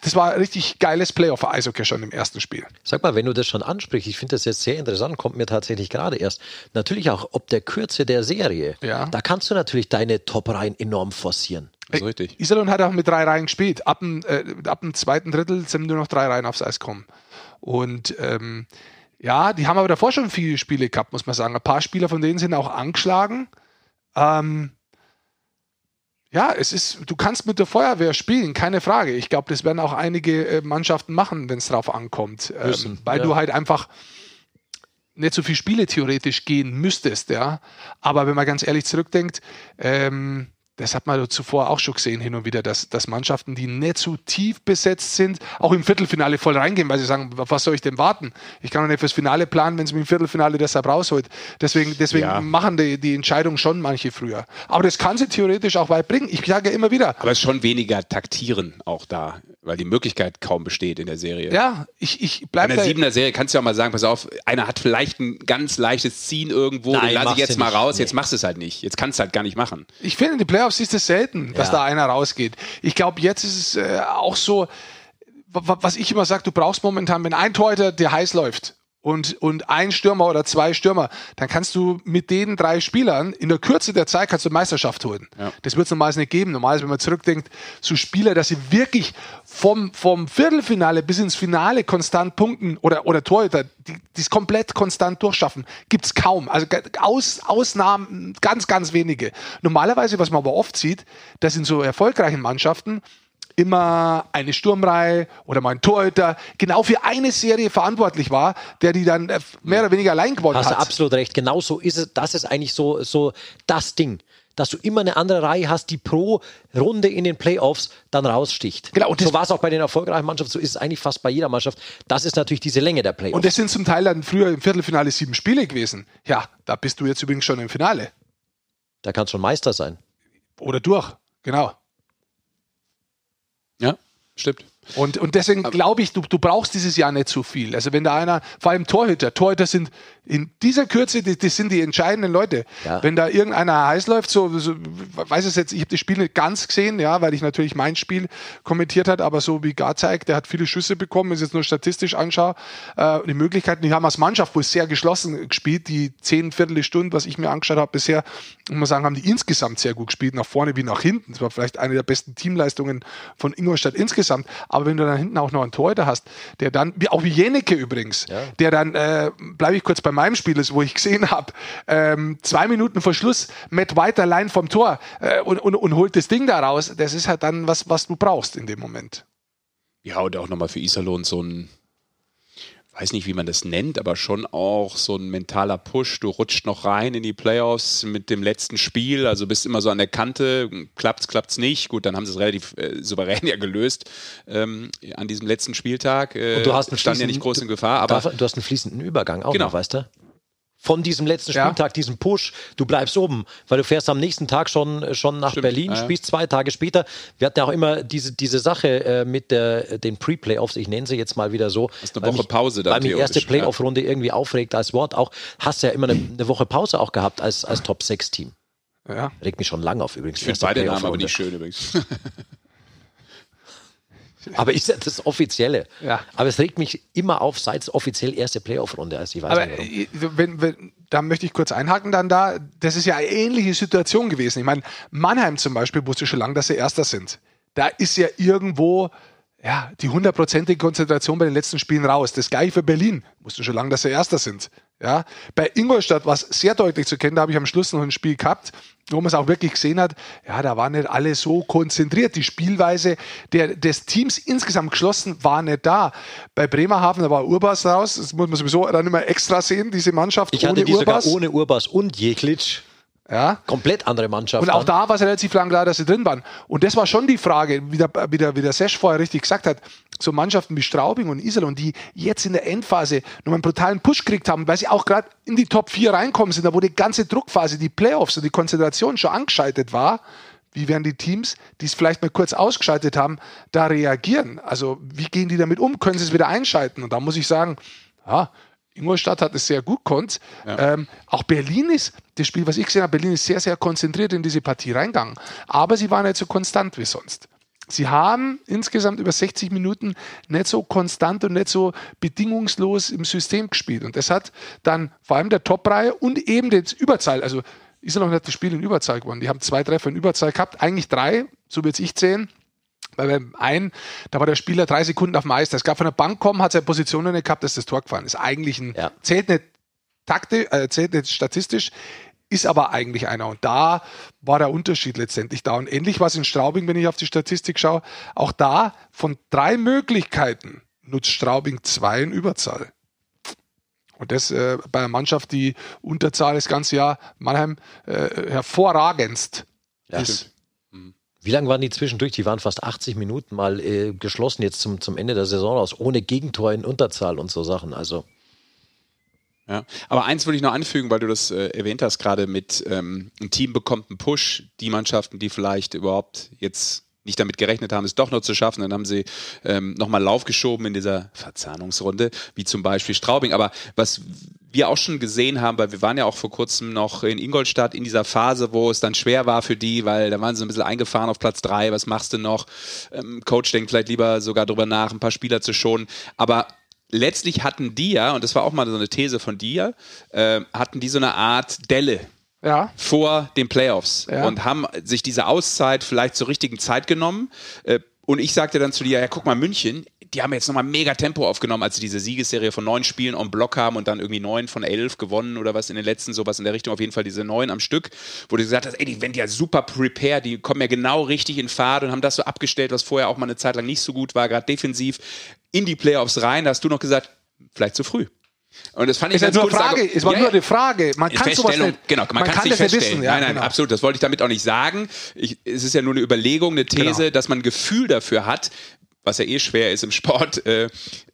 das war ein richtig geiles Playoff-Eishockey schon im ersten Spiel. Sag mal, wenn du das schon ansprichst, ich finde das jetzt sehr interessant, kommt mir tatsächlich gerade erst. Natürlich auch ob der Kürze der Serie. Ja. Da kannst du natürlich deine Top-Reihen enorm forcieren. Das ist richtig. Iserlohn hat auch mit drei Reihen gespielt. Ab dem, äh, ab dem zweiten Drittel sind nur noch drei Reihen aufs Eis gekommen. Und ähm, ja, die haben aber davor schon viele Spiele gehabt, muss man sagen. Ein paar Spieler von denen sind auch angeschlagen. Ähm, ja, es ist, du kannst mit der Feuerwehr spielen, keine Frage. Ich glaube, das werden auch einige äh, Mannschaften machen, wenn es drauf ankommt. Ähm, Müssen, weil ja. du halt einfach nicht so viele Spiele theoretisch gehen müsstest, ja. Aber wenn man ganz ehrlich zurückdenkt, ähm, das hat man zuvor auch schon gesehen hin und wieder, dass, dass Mannschaften, die nicht so tief besetzt sind, auch im Viertelfinale voll reingehen, weil sie sagen, was soll ich denn warten? Ich kann doch nicht fürs Finale planen, wenn es mich im Viertelfinale deshalb rausholt. Deswegen, deswegen Ja. machen die, die Entscheidung schon manche früher. Aber das kann sie theoretisch auch weit bringen. Ich sage immer wieder, Aber es ist schon weniger Taktieren auch da, weil die Möglichkeit kaum besteht in der Serie. ja, ich, ich In bleibe der da. siebener Serie kannst du ja auch mal sagen, pass auf, einer hat vielleicht ein ganz leichtes Ziehen irgendwo, Nein, den lasse ich jetzt mal raus, Nee. jetzt machst du es halt nicht. Jetzt kannst du halt gar nicht machen. Ich finde, in den Playoffs ist es selten, dass Ja. da einer rausgeht. Ich glaube, jetzt ist es äh, auch so, wa- was ich immer sage, du brauchst momentan, wenn ein Torhüter, der heiß läuft und, und ein Stürmer oder zwei Stürmer, dann kannst du mit den drei Spielern in der Kürze der Zeit kannst du Meisterschaft holen. Ja. Das wird es normalerweise nicht geben. Normalerweise, wenn man zurückdenkt, so Spieler, dass sie wirklich vom, vom Viertelfinale bis ins Finale konstant punkten oder, oder Torhüter, die es komplett konstant durchschaffen, gibt es kaum. Also Aus, Ausnahmen, ganz, ganz wenige. Normalerweise, was man aber oft sieht, dass in so erfolgreichen Mannschaften immer eine Sturmreihe oder mal ein Torhüter genau für eine Serie verantwortlich war, der die dann äh, mehr oder weniger allein gewonnen Hast du hat. absolut recht. Genau so ist es. Das ist eigentlich so, so das Ding. Dass du immer eine andere Reihe hast, die pro Runde in den Playoffs dann raussticht. Genau, und so war es auch bei den erfolgreichen Mannschaften, so ist es eigentlich fast bei jeder Mannschaft. Das ist natürlich diese Länge der Playoffs. Und das sind zum Teil dann früher im Viertelfinale sieben Spiele gewesen. Ja, da bist du jetzt übrigens schon im Finale. da kannst du schon Meister sein. Oder durch. Genau. Ja, stimmt. Und, und deswegen glaube ich, du, du brauchst dieses Jahr nicht so viel. Also wenn da einer, vor allem Torhüter, Torhüter sind in dieser Kürze, die, das sind die entscheidenden Leute. Ja. Wenn da irgendeiner heiß läuft, so, so weiß es jetzt, ich habe das Spiel nicht ganz gesehen, ja, weil ich natürlich mein Spiel kommentiert hat, aber so wie Garzijk, der hat viele Schüsse bekommen, wenn ich jetzt nur statistisch anschaue, äh, die Möglichkeiten, die haben als Mannschaft wohl sehr geschlossen gespielt, die zehn Viertelstunde, was ich mir angeschaut habe bisher, muss man sagen, haben die insgesamt sehr gut gespielt, nach vorne wie nach hinten. Das war vielleicht eine der besten Teamleistungen von Ingolstadt insgesamt. Aber wenn du dann hinten auch noch einen Torhüter hast, der dann, wie, auch wie Jeneke übrigens, der dann, äh, bleibe ich kurz bei meinem Spiel, ist, wo ich gesehen habe, ähm, zwei Minuten vor Schluss, Matt White allein vom Tor äh, und, und, und holt das Ding da raus. Das ist halt dann was, was du brauchst in dem Moment. Ja, und auch nochmal für Iserlohn so ein, weiß nicht, wie man das nennt, aber schon auch so ein mentaler Push. Du rutscht noch rein in die Playoffs mit dem letzten Spiel, also bist immer so an der Kante, klappt's, klappt's nicht. Gut, dann haben sie es relativ äh, souverän (laughs) ja gelöst ähm, an diesem letzten Spieltag. Äh, Und du hast einen stand ja nicht groß in Gefahr, aber Darf- du hast einen fließenden Übergang auch Genau. noch, weißt du? Von diesem letzten Ja. Spieltag, diesem Push, du bleibst oben, weil du fährst am nächsten Tag schon, schon nach Stimmt, Berlin, ja, ja. spielst zwei Tage später. Wir hatten ja auch immer diese, diese Sache äh, mit der, den Pre-Playoffs, ich nenne sie jetzt mal wieder so. Hast eine Woche mich- Pause dann Weil mich erste Playoff-Runde irgendwie aufregt als Wort auch. Hast ja immer eine, eine Woche Pause auch gehabt als, als Top-6-Team. Ja. Regt mich schon lange auf übrigens. Ich finde beide Namen aber nicht schön übrigens. (laughs) Aber ist ja das Offizielle. Ja. Aber es regt mich immer auf, seit es offiziell erste Playoff-Runde ist. Ich weiß Aber nicht warum. wenn, wenn, da möchte ich kurz einhaken dann da. Das ist ja eine ähnliche Situation gewesen. Ich meine, Mannheim zum Beispiel wusste schon lange, dass sie Erster sind. Da ist ja irgendwo ja, die hundertprozentige Konzentration bei den letzten Spielen raus. Das gleiche für Berlin. Wussten schon lange, dass sie Erster sind. Ja, bei Ingolstadt war es sehr deutlich zu kennen. Da habe ich am Schluss noch ein Spiel gehabt, wo man es auch wirklich gesehen hat. Ja, da waren nicht alle so konzentriert. Die Spielweise der, des Teams insgesamt geschlossen war nicht da. Bei Bremerhaven, da war Urbas raus. Das muss man sowieso dann immer extra sehen, diese Mannschaft Ich hatte ohne die sogar Urbas. ohne Urbas und Jeklitsch. Ja. Komplett andere Mannschaft. Und auch dann. da war es relativ lang klar, dass sie drin waren. Und das war schon die Frage, wie der, wie der, wie der Sesch vorher richtig gesagt hat, so Mannschaften wie Straubing und Iserlohn, die jetzt in der Endphase noch einen brutalen Push gekriegt haben, weil sie auch gerade in die Top 4 reinkommen sind, da wo die ganze Druckphase, die Playoffs und die Konzentration schon angeschaltet war, wie werden die Teams, die es vielleicht mal kurz ausgeschaltet haben, da reagieren? Also wie gehen die damit um? Können sie es wieder einschalten? Und da muss ich sagen, ja, Ingolstadt hat es sehr gut konnt. Ähm, auch Berlin ist, das Spiel, was ich gesehen habe, Berlin ist sehr, sehr konzentriert in diese Partie reingegangen. Aber sie waren nicht so konstant wie sonst. Sie haben insgesamt über 60 Minuten nicht so konstant und nicht so bedingungslos im System gespielt. Und das hat dann vor allem der Top-Reihe und eben das Überzahl, also Iserlohn hat das Spiel in Überzahl gewonnen. Die haben zwei Treffer in Überzahl gehabt, eigentlich drei, so würde ich sehen. Weil beim einen, da war der Spieler drei Sekunden auf dem Eis. Das gab von der Bank kommen, hat seine Position noch nicht gehabt, dass das Tor gefahren ist. Eigentlich ein, Ja. zählt nicht taktisch, äh, zählt nicht statistisch, ist aber eigentlich einer. Und da war der Unterschied letztendlich da. Und ähnlich war es in Straubing, wenn ich auf die Statistik schaue. Auch da von drei Möglichkeiten nutzt Straubing zwei in Überzahl. Und das äh, bei einer Mannschaft, die Unterzahl das ganze Jahr Mannheim äh, hervorragendst Ja, ist. Wie lange waren die zwischendurch? Die waren fast 80 Minuten mal äh, geschlossen jetzt zum, zum Ende der Saison aus, ohne Gegentor in Unterzahl und so Sachen. Also Ja. Aber eins würde ich noch anfügen, weil du das äh, erwähnt hast, gerade mit ähm, ein Team bekommt einen Push, die Mannschaften, die vielleicht überhaupt jetzt nicht damit gerechnet haben, es doch noch zu schaffen, dann haben sie ähm, nochmal Lauf geschoben in dieser Verzahnungsrunde, wie zum Beispiel Straubing. Aber was wir auch schon gesehen haben, weil wir waren ja auch vor kurzem noch in Ingolstadt in dieser Phase, wo es dann schwer war für die, weil da waren sie ein bisschen eingefahren auf Platz drei, was machst du noch? Ähm, Coach denkt vielleicht lieber sogar drüber nach, ein paar Spieler zu schonen. Aber letztlich hatten die ja, und das war auch mal so eine These von dir, äh, hatten die so eine Art Delle Ja. vor den Playoffs Ja. und haben sich diese Auszeit vielleicht zur richtigen Zeit genommen. Äh, Und ich sagte dann zu dir, ja, guck mal, München, die haben jetzt nochmal mega Tempo aufgenommen, als sie diese Siegesserie von neun Spielen on Block haben und dann irgendwie neun von elf gewonnen oder was in den letzten, sowas in der Richtung, auf jeden Fall diese neun am Stück, wo du gesagt hast, ey, die werden ja super prepared, die kommen ja genau richtig in Fahrt und haben das so abgestellt, was vorher auch mal eine Zeit lang nicht so gut war, gerade defensiv, in die Playoffs rein. Da hast du noch gesagt, vielleicht zu früh. Und das fand ich ganz nur gutes Frage, es war Ja, nur eine Frage. Man kann sowas nicht, genau, man, man kann kann es nicht das nicht feststellen. wissen. Ja, nein, nein, genau. absolut. Das wollte ich damit auch nicht sagen. Ich, es ist ja nur eine Überlegung, eine These, Genau. dass man ein Gefühl dafür hat, was ja eh schwer ist im Sport. Äh,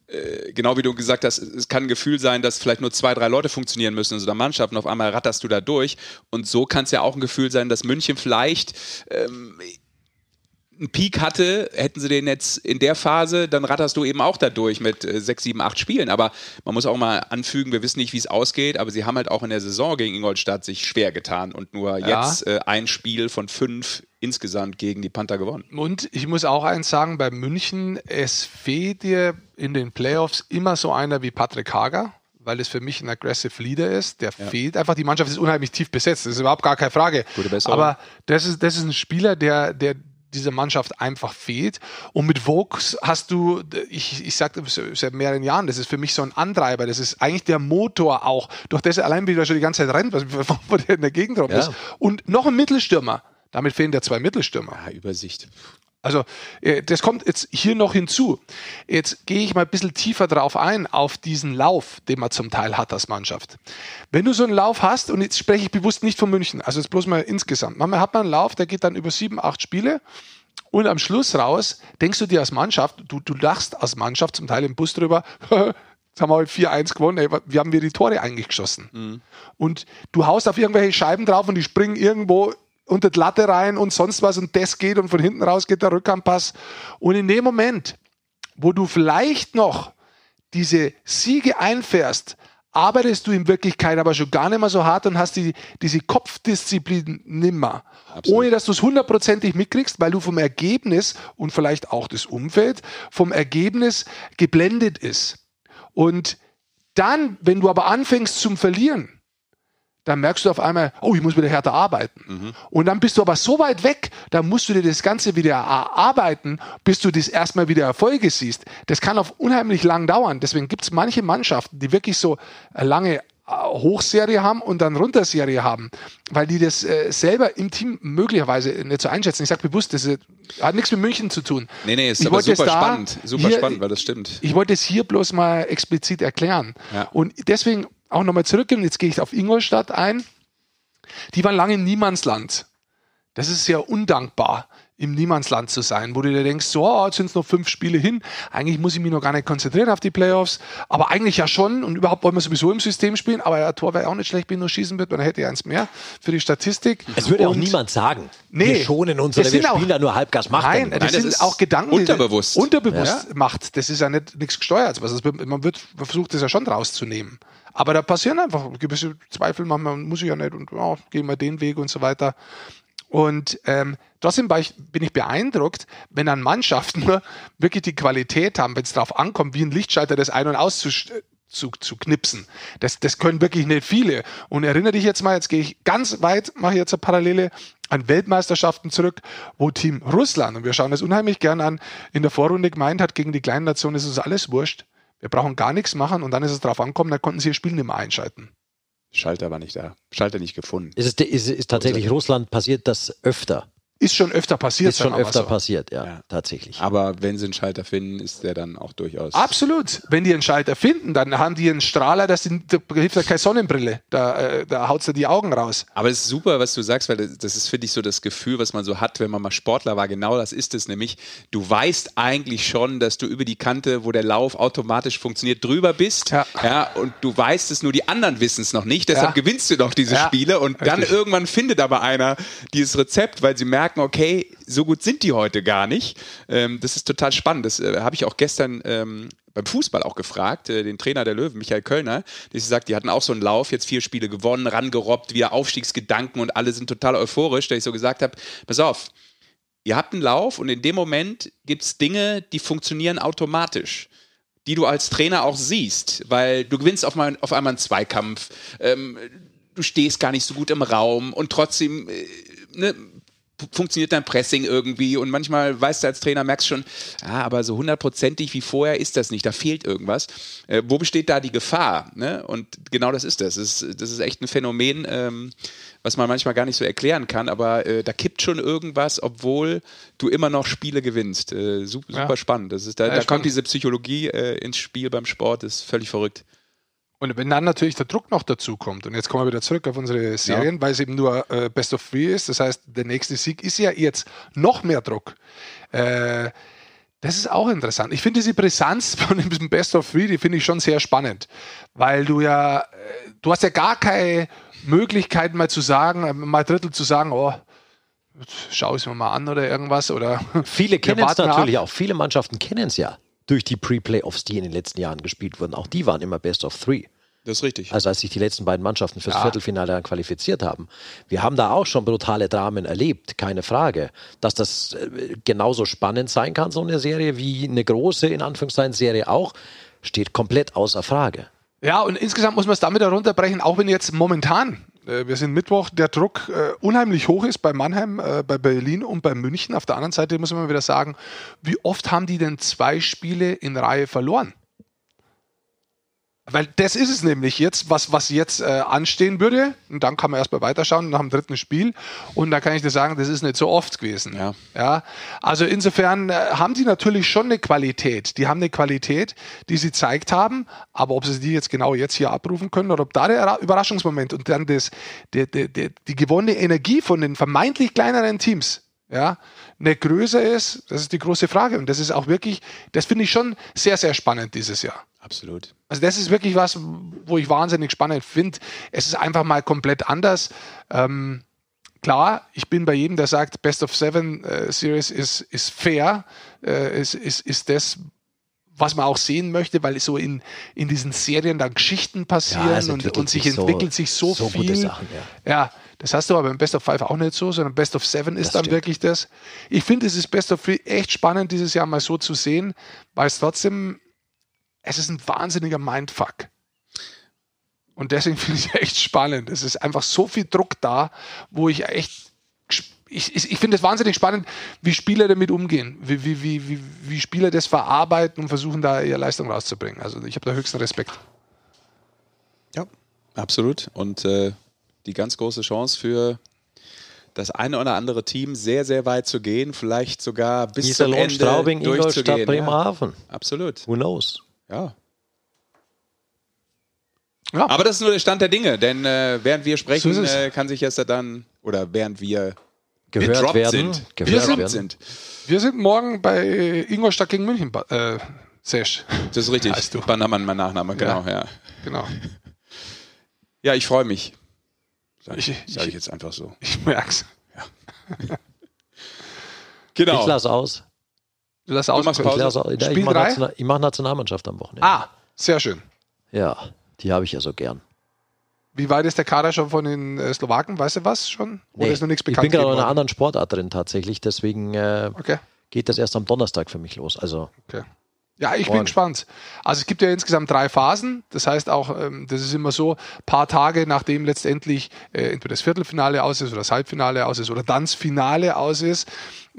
äh, genau wie du gesagt hast, es kann ein Gefühl sein, dass vielleicht nur zwei, drei Leute funktionieren müssen in so einer Mannschaft und auf einmal ratterst du da durch. Und so kann es ja auch ein Gefühl sein, dass München vielleicht ähm, einen Peak hatte, hätten sie den jetzt in der Phase, dann ratterst du eben auch da durch mit äh, sechs, sieben, acht Spielen. Aber man muss auch mal anfügen, wir wissen nicht, wie es ausgeht, aber sie haben halt auch in der Saison gegen Ingolstadt sich schwer getan und nur Ja. jetzt äh, ein Spiel von fünf insgesamt gegen die Panther gewonnen. Und ich muss auch eins sagen, bei München, es fehlt dir in den Playoffs immer so einer wie Patrick Hager, weil es für mich ein aggressive Leader ist. Der fehlt einfach. Die Mannschaft ist unheimlich tief besetzt. Das ist überhaupt gar keine Frage. Gute Besserung. Aber das ist, das ist ein Spieler, der, der dieser Mannschaft einfach fehlt. Und mit Vokes hast du, ich, ich sagte seit mehreren Jahren, das ist für mich so ein Antreiber. Das ist eigentlich der Motor auch, durch das er allein wieder schon die ganze Zeit rennt, was (laughs) wo der in der Gegend rum Ja. ist. Und noch ein Mittelstürmer. Damit fehlen dir zwei Mittelstürmer. Ja, Übersicht. Also äh, das kommt jetzt hier noch hinzu. Jetzt gehe ich mal ein bisschen tiefer drauf ein, auf diesen Lauf, den man zum Teil hat als Mannschaft. Wenn du so einen Lauf hast, und jetzt spreche ich bewusst nicht von München, also jetzt bloß mal insgesamt, manchmal hat man einen Lauf, der geht dann über sieben, acht Spiele und am Schluss raus denkst du dir als Mannschaft, du, du lachst als Mannschaft zum Teil im Bus drüber, (laughs) Jetzt haben wir heute 4-1 gewonnen. Ey, wie haben wir die Tore eigentlich geschossen? Mhm. Und du haust auf irgendwelche Scheiben drauf und die springen irgendwo unter die Latte rein und sonst was und das geht und von hinten raus geht der Rückhandpass. Und in dem Moment, wo du vielleicht noch diese Siege einfährst, arbeitest du in Wirklichkeit aber schon gar nicht mehr so hart und hast die, diese Kopfdisziplin nimmer. Absolut. Ohne dass du es hundertprozentig mitkriegst, weil du vom Ergebnis und vielleicht auch das Umfeld vom Ergebnis geblendet ist. Und dann, wenn du aber anfängst zum Verlieren, dann merkst du auf einmal, oh, ich muss wieder härter arbeiten. Und dann bist du aber so weit weg, dann musst du dir das Ganze wieder erarbeiten, bis du das erstmal wieder Erfolge siehst. Das kann auf unheimlich lang dauern. Deswegen gibt es manche Mannschaften, die wirklich so lange äh, Hochserie haben und dann Runterserie haben, weil die das äh, selber im Team möglicherweise nicht so einschätzen. Ich sage bewusst, das äh, hat nichts mit München zu tun. Nee, nee, ist Ich aber super spannend. Super hier- spannend, weil das stimmt. Ich wollte es hier bloß mal explizit erklären. Ja. Und deswegen auch nochmal zurückgehen, jetzt gehe ich auf Ingolstadt ein. Die waren lange im Niemandsland. Das ist sehr undankbar, im Niemandsland zu sein, wo du dir denkst, so, oh, jetzt sind es noch fünf Spiele hin. Eigentlich muss ich mich noch gar nicht konzentrieren auf die Playoffs. Aber eigentlich ja schon. Und überhaupt wollen wir sowieso im System spielen. Aber der Tor wäre auch nicht schlecht, wenn nur schießen wird. Man hätte ja eins mehr für die Statistik. Es würde auch Und- niemand sagen. Nee, wir schonen uns oder wir sind auch- spielen da nur Halbgas. Macht Nein, er das nicht. das sind auch Gedanken, die unterbewusst. das unterbewusst macht. Das ist ja nicht nichts gesteuert. Also man wird man versucht, das ja schon rauszunehmen. Aber da passieren einfach gewisse Zweifel. Manchmal muss ich ja nicht und oh, gehen wir den Weg und so weiter. Und ähm, trotzdem ich, bin ich beeindruckt, wenn dann Mannschaften wirklich die Qualität haben, wenn es darauf ankommt, wie ein Lichtschalter das ein- und aus zu, zu, zu knipsen. Das, das können wirklich nicht viele. Und erinnere dich jetzt mal, jetzt gehe ich ganz weit, mache jetzt eine Parallele an Weltmeisterschaften zurück, wo Team Russland, und wir schauen das unheimlich gern an, in der Vorrunde gemeint hat, gegen die kleinen Nationen ist uns alles wurscht. Wir brauchen gar nichts machen und dann ist es drauf ankommen, dann konnten sie ihr Spiel nicht mehr einschalten. Schalter war nicht da. Schalter nicht gefunden. Ist, es, ist, ist tatsächlich Russland passiert das öfter. Ist schon öfter passiert. Ist schon öfter so. passiert, ja, Ja. tatsächlich. Aber wenn sie einen Schalter finden, ist der dann auch durchaus. Absolut. Wenn die einen Schalter finden, dann haben die einen Strahler, das sind, da hilft ja keine Sonnenbrille. Da, äh, da haut sie die Augen raus. Aber es ist super, was du sagst, weil das ist, finde ich, so das Gefühl, was man so hat, wenn man mal Sportler war. Genau das ist es nämlich. Du weißt eigentlich schon, dass du über die Kante, wo der Lauf automatisch funktioniert, drüber bist. Ja. ja und du weißt es nur, die anderen wissen es noch nicht. Deshalb Ja. gewinnst du doch diese Ja, Spiele. Und dann richtig. irgendwann findet aber einer dieses Rezept, weil sie merken, okay, so gut sind die heute gar nicht. Ähm, das ist total spannend. Das äh, habe ich auch gestern ähm, beim Fußball auch gefragt, äh, den Trainer der Löwen, Michael Kölner, der sagt, die hatten auch so einen Lauf, jetzt vier Spiele gewonnen, rangerobbt, wieder Aufstiegsgedanken und alle sind total euphorisch, dass ich so gesagt habe, pass auf, ihr habt einen Lauf und in dem Moment gibt es Dinge, die funktionieren automatisch die du als Trainer auch siehst, weil du gewinnst auf, mal, auf einmal einen Zweikampf, ähm, du stehst gar nicht so gut im Raum und trotzdem äh, ne, funktioniert dein Pressing irgendwie und manchmal weißt du als Trainer, merkst schon, ah, aber so hundertprozentig wie vorher ist das nicht, da fehlt irgendwas. Äh, wo besteht da die Gefahr? Ne? Und genau das ist das. Das ist, das ist echt ein Phänomen, ähm, was man manchmal gar nicht so erklären kann, aber äh, da kippt schon irgendwas, obwohl du immer noch Spiele gewinnst. Äh, super, Ja. super spannend. Das ist, da, Ja, da kommt diese Psychologie äh, ins Spiel beim Sport, das ist völlig verrückt. Und wenn dann natürlich der Druck noch dazu kommt, und jetzt kommen wir wieder zurück auf unsere Serien, weil es eben nur äh, Best of Three ist, das heißt, der nächste Sieg ist ja jetzt noch mehr Druck. Äh, das ist auch interessant. Ich finde diese Brisanz (laughs) von diesem Best of Three, die finde ich schon sehr spannend, weil du ja, äh, du hast ja gar keine Möglichkeit mal zu sagen, äh, mal Drittel zu sagen, oh, schau es mir mal an oder irgendwas oder Viele (laughs) kennen es natürlich ab. auch. Viele Mannschaften kennen es ja durch die Pre-Playoffs, die in den letzten Jahren gespielt wurden. Auch die waren immer Best of Three. Das ist richtig. Also als sich die letzten beiden Mannschaften fürs Ja. Viertelfinale dann qualifiziert haben. Wir haben da auch schon brutale Dramen erlebt, keine Frage. Dass das äh, genauso spannend sein kann, so eine Serie, wie eine große, in Anführungszeichen, Serie auch, steht komplett außer Frage. Ja, und insgesamt muss man es damit herunterbrechen, auch wenn jetzt momentan, wir sind Mittwoch, der Druck äh, unheimlich hoch ist bei Mannheim, äh, bei Berlin und bei München. Auf der anderen Seite muss man wieder sagen, wie oft haben die denn zwei Spiele in Reihe verloren? Weil das ist es nämlich jetzt, was, was jetzt äh, anstehen würde. Und dann kann man erstmal weiterschauen nach dem dritten Spiel. Und da kann ich dir sagen, das ist nicht so oft gewesen. Ja. Ja, also insofern äh, haben die natürlich schon eine Qualität. Die haben eine Qualität, die sie zeigt haben, aber ob sie die jetzt genau jetzt hier abrufen können oder ob da der Ra- Überraschungsmoment und dann das, die, die, die, die gewonnene Energie von den vermeintlich kleineren Teams ja, nicht größer ist, das ist die große Frage. Und das ist auch wirklich, das finde ich schon sehr, sehr spannend dieses Jahr. Absolut. Also das ist wirklich was, wo ich wahnsinnig spannend finde. Es ist einfach mal komplett anders. Ähm, klar, ich bin bei jedem, der sagt, Best of Seven äh, Series ist, ist fair, äh, ist, ist, ist das, was man auch sehen möchte, weil so in, in diesen Serien dann Geschichten passieren Ja, und, und sich so- entwickelt sich so, so viel. gute Sachen, ja. ja, das hast du aber im Best of Five auch nicht so, sondern Best of Seven ist Das dann stimmt. wirklich das. Ich finde, es ist Best of Three echt spannend, dieses Jahr mal so zu sehen, weil es trotzdem, es ist ein wahnsinniger Mindfuck. Und deswegen (laughs) finde ich es echt spannend. Es ist einfach so viel Druck da, wo ich echt. Ich, ich, ich finde es wahnsinnig spannend, wie Spieler damit umgehen, wie, wie, wie, wie, wie Spieler das verarbeiten und versuchen, da ihre Leistung rauszubringen. Also ich habe da höchsten Respekt. Ja, absolut. Und äh, die ganz große Chance für das eine oder andere Team sehr, sehr weit zu gehen, vielleicht sogar bis zum Ende Straubing, Ingolstadt, durchzugehen. Ja, Bremerhaven. absolut. Who knows? Ja. Ja. Aber das ist nur der Stand der Dinge, denn äh, während wir sprechen, So äh, kann sich jetzt dann, oder während wir Gehört werden. sind, Gehört gedroppt werden. sind. Wir sind morgen bei Ingolstadt gegen München, äh, Sesh. Das ist richtig. Heißt du. Bannermann, mein Nachname, genau, ja. Genau. Ja, ich freue mich. Sag Ich- ich, sag ich ich- jetzt einfach so. Ich merk's. Genau. Ich lasse aus. Du lass aus. machst Ich, Pause. lasse aus. Ja, ich Spiel mache drei? National, ich mach Nationalmannschaft am Wochenende. Ah, sehr schön. Ja, die habe ich ja so gern. Wie weit ist der Kader schon von den äh, Slowaken? Weißt du was schon? Oder Nee, ist noch nichts ich bekannt? bin gerade in einer anderen Sportart drin tatsächlich, deswegen äh, Okay. geht das erst am Donnerstag für mich los. Also Okay. Ja, ich bin Morgen. gespannt. Also es gibt ja insgesamt drei Phasen. Das heißt auch, ähm, das ist immer so, paar Tage nachdem letztendlich äh, entweder das Viertelfinale aus ist oder das Halbfinale aus ist oder dann das Finale aus ist,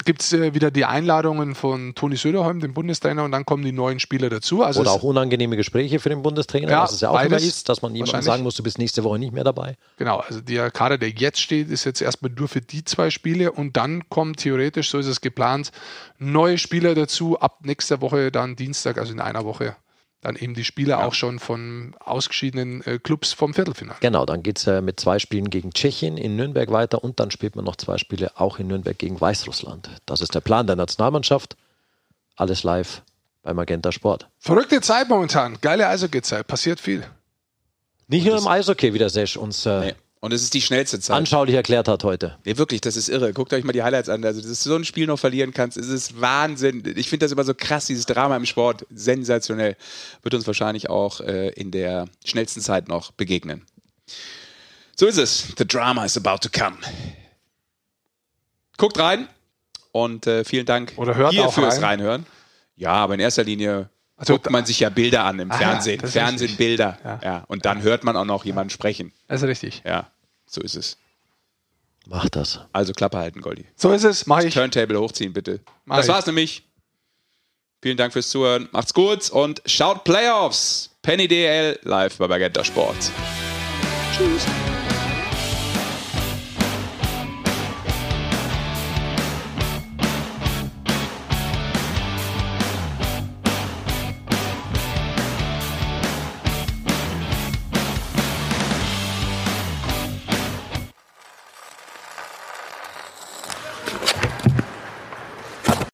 gibt es äh, wieder die Einladungen von Toni Söderholm, dem Bundestrainer, und dann kommen die neuen Spieler dazu. Also oder auch unangenehme Gespräche für den Bundestrainer, Ja, was es ja auch immer ist, dass man jemandem sagen muss, du bist nächste Woche nicht mehr dabei. Genau, also der Kader, der jetzt steht, ist jetzt erstmal nur für die zwei Spiele und dann kommen theoretisch, so ist es geplant, neue Spieler dazu. Ab nächster Woche, dann Dienstag, also in einer Woche, dann eben die Spieler auch schon von ausgeschiedenen äh, Clubs vom Viertelfinale. Genau, dann geht es äh, mit zwei Spielen gegen Tschechien in Nürnberg weiter und dann spielt man noch zwei Spiele auch in Nürnberg gegen Weißrussland. Das ist der Plan der Nationalmannschaft. Alles live bei Magenta Sport. Verrückte Zeit momentan, geile Eishockey-Zeit, passiert viel. Nicht nur im Eishockey, wie der Sesh uns äh, Nee. Und es ist die schnellste Zeit. anschaulich erklärt hat heute. Nee, wirklich, das ist irre. Guckt euch mal die Highlights an. Also, dass du so ein Spiel noch verlieren kannst, ist es Wahnsinn. Ich finde das immer so krass, dieses Drama im Sport. Sensationell. Wird uns wahrscheinlich auch äh, in der schnellsten Zeit noch begegnen. So ist es. The drama is about to come. Guckt rein und äh, vielen Dank Oder hört hier auch fürs rein. Reinhören. Ja, aber in erster Linie Also guckt man sich ja Bilder an im Ah, Fernsehen. ist Fernsehen. Bilder. Ja. Ja. Und dann hört man auch noch jemanden sprechen. Das ist richtig. Ja, so ist es. Mach das. Also Klappe halten, Goldi. So ist es, mache ich. Turntable hochziehen, bitte. Mach das ich. war's nämlich. Vielen Dank fürs Zuhören. Macht's gut und schaut Playoffs. Penny DL live bei Magenta Sport. Tschüss.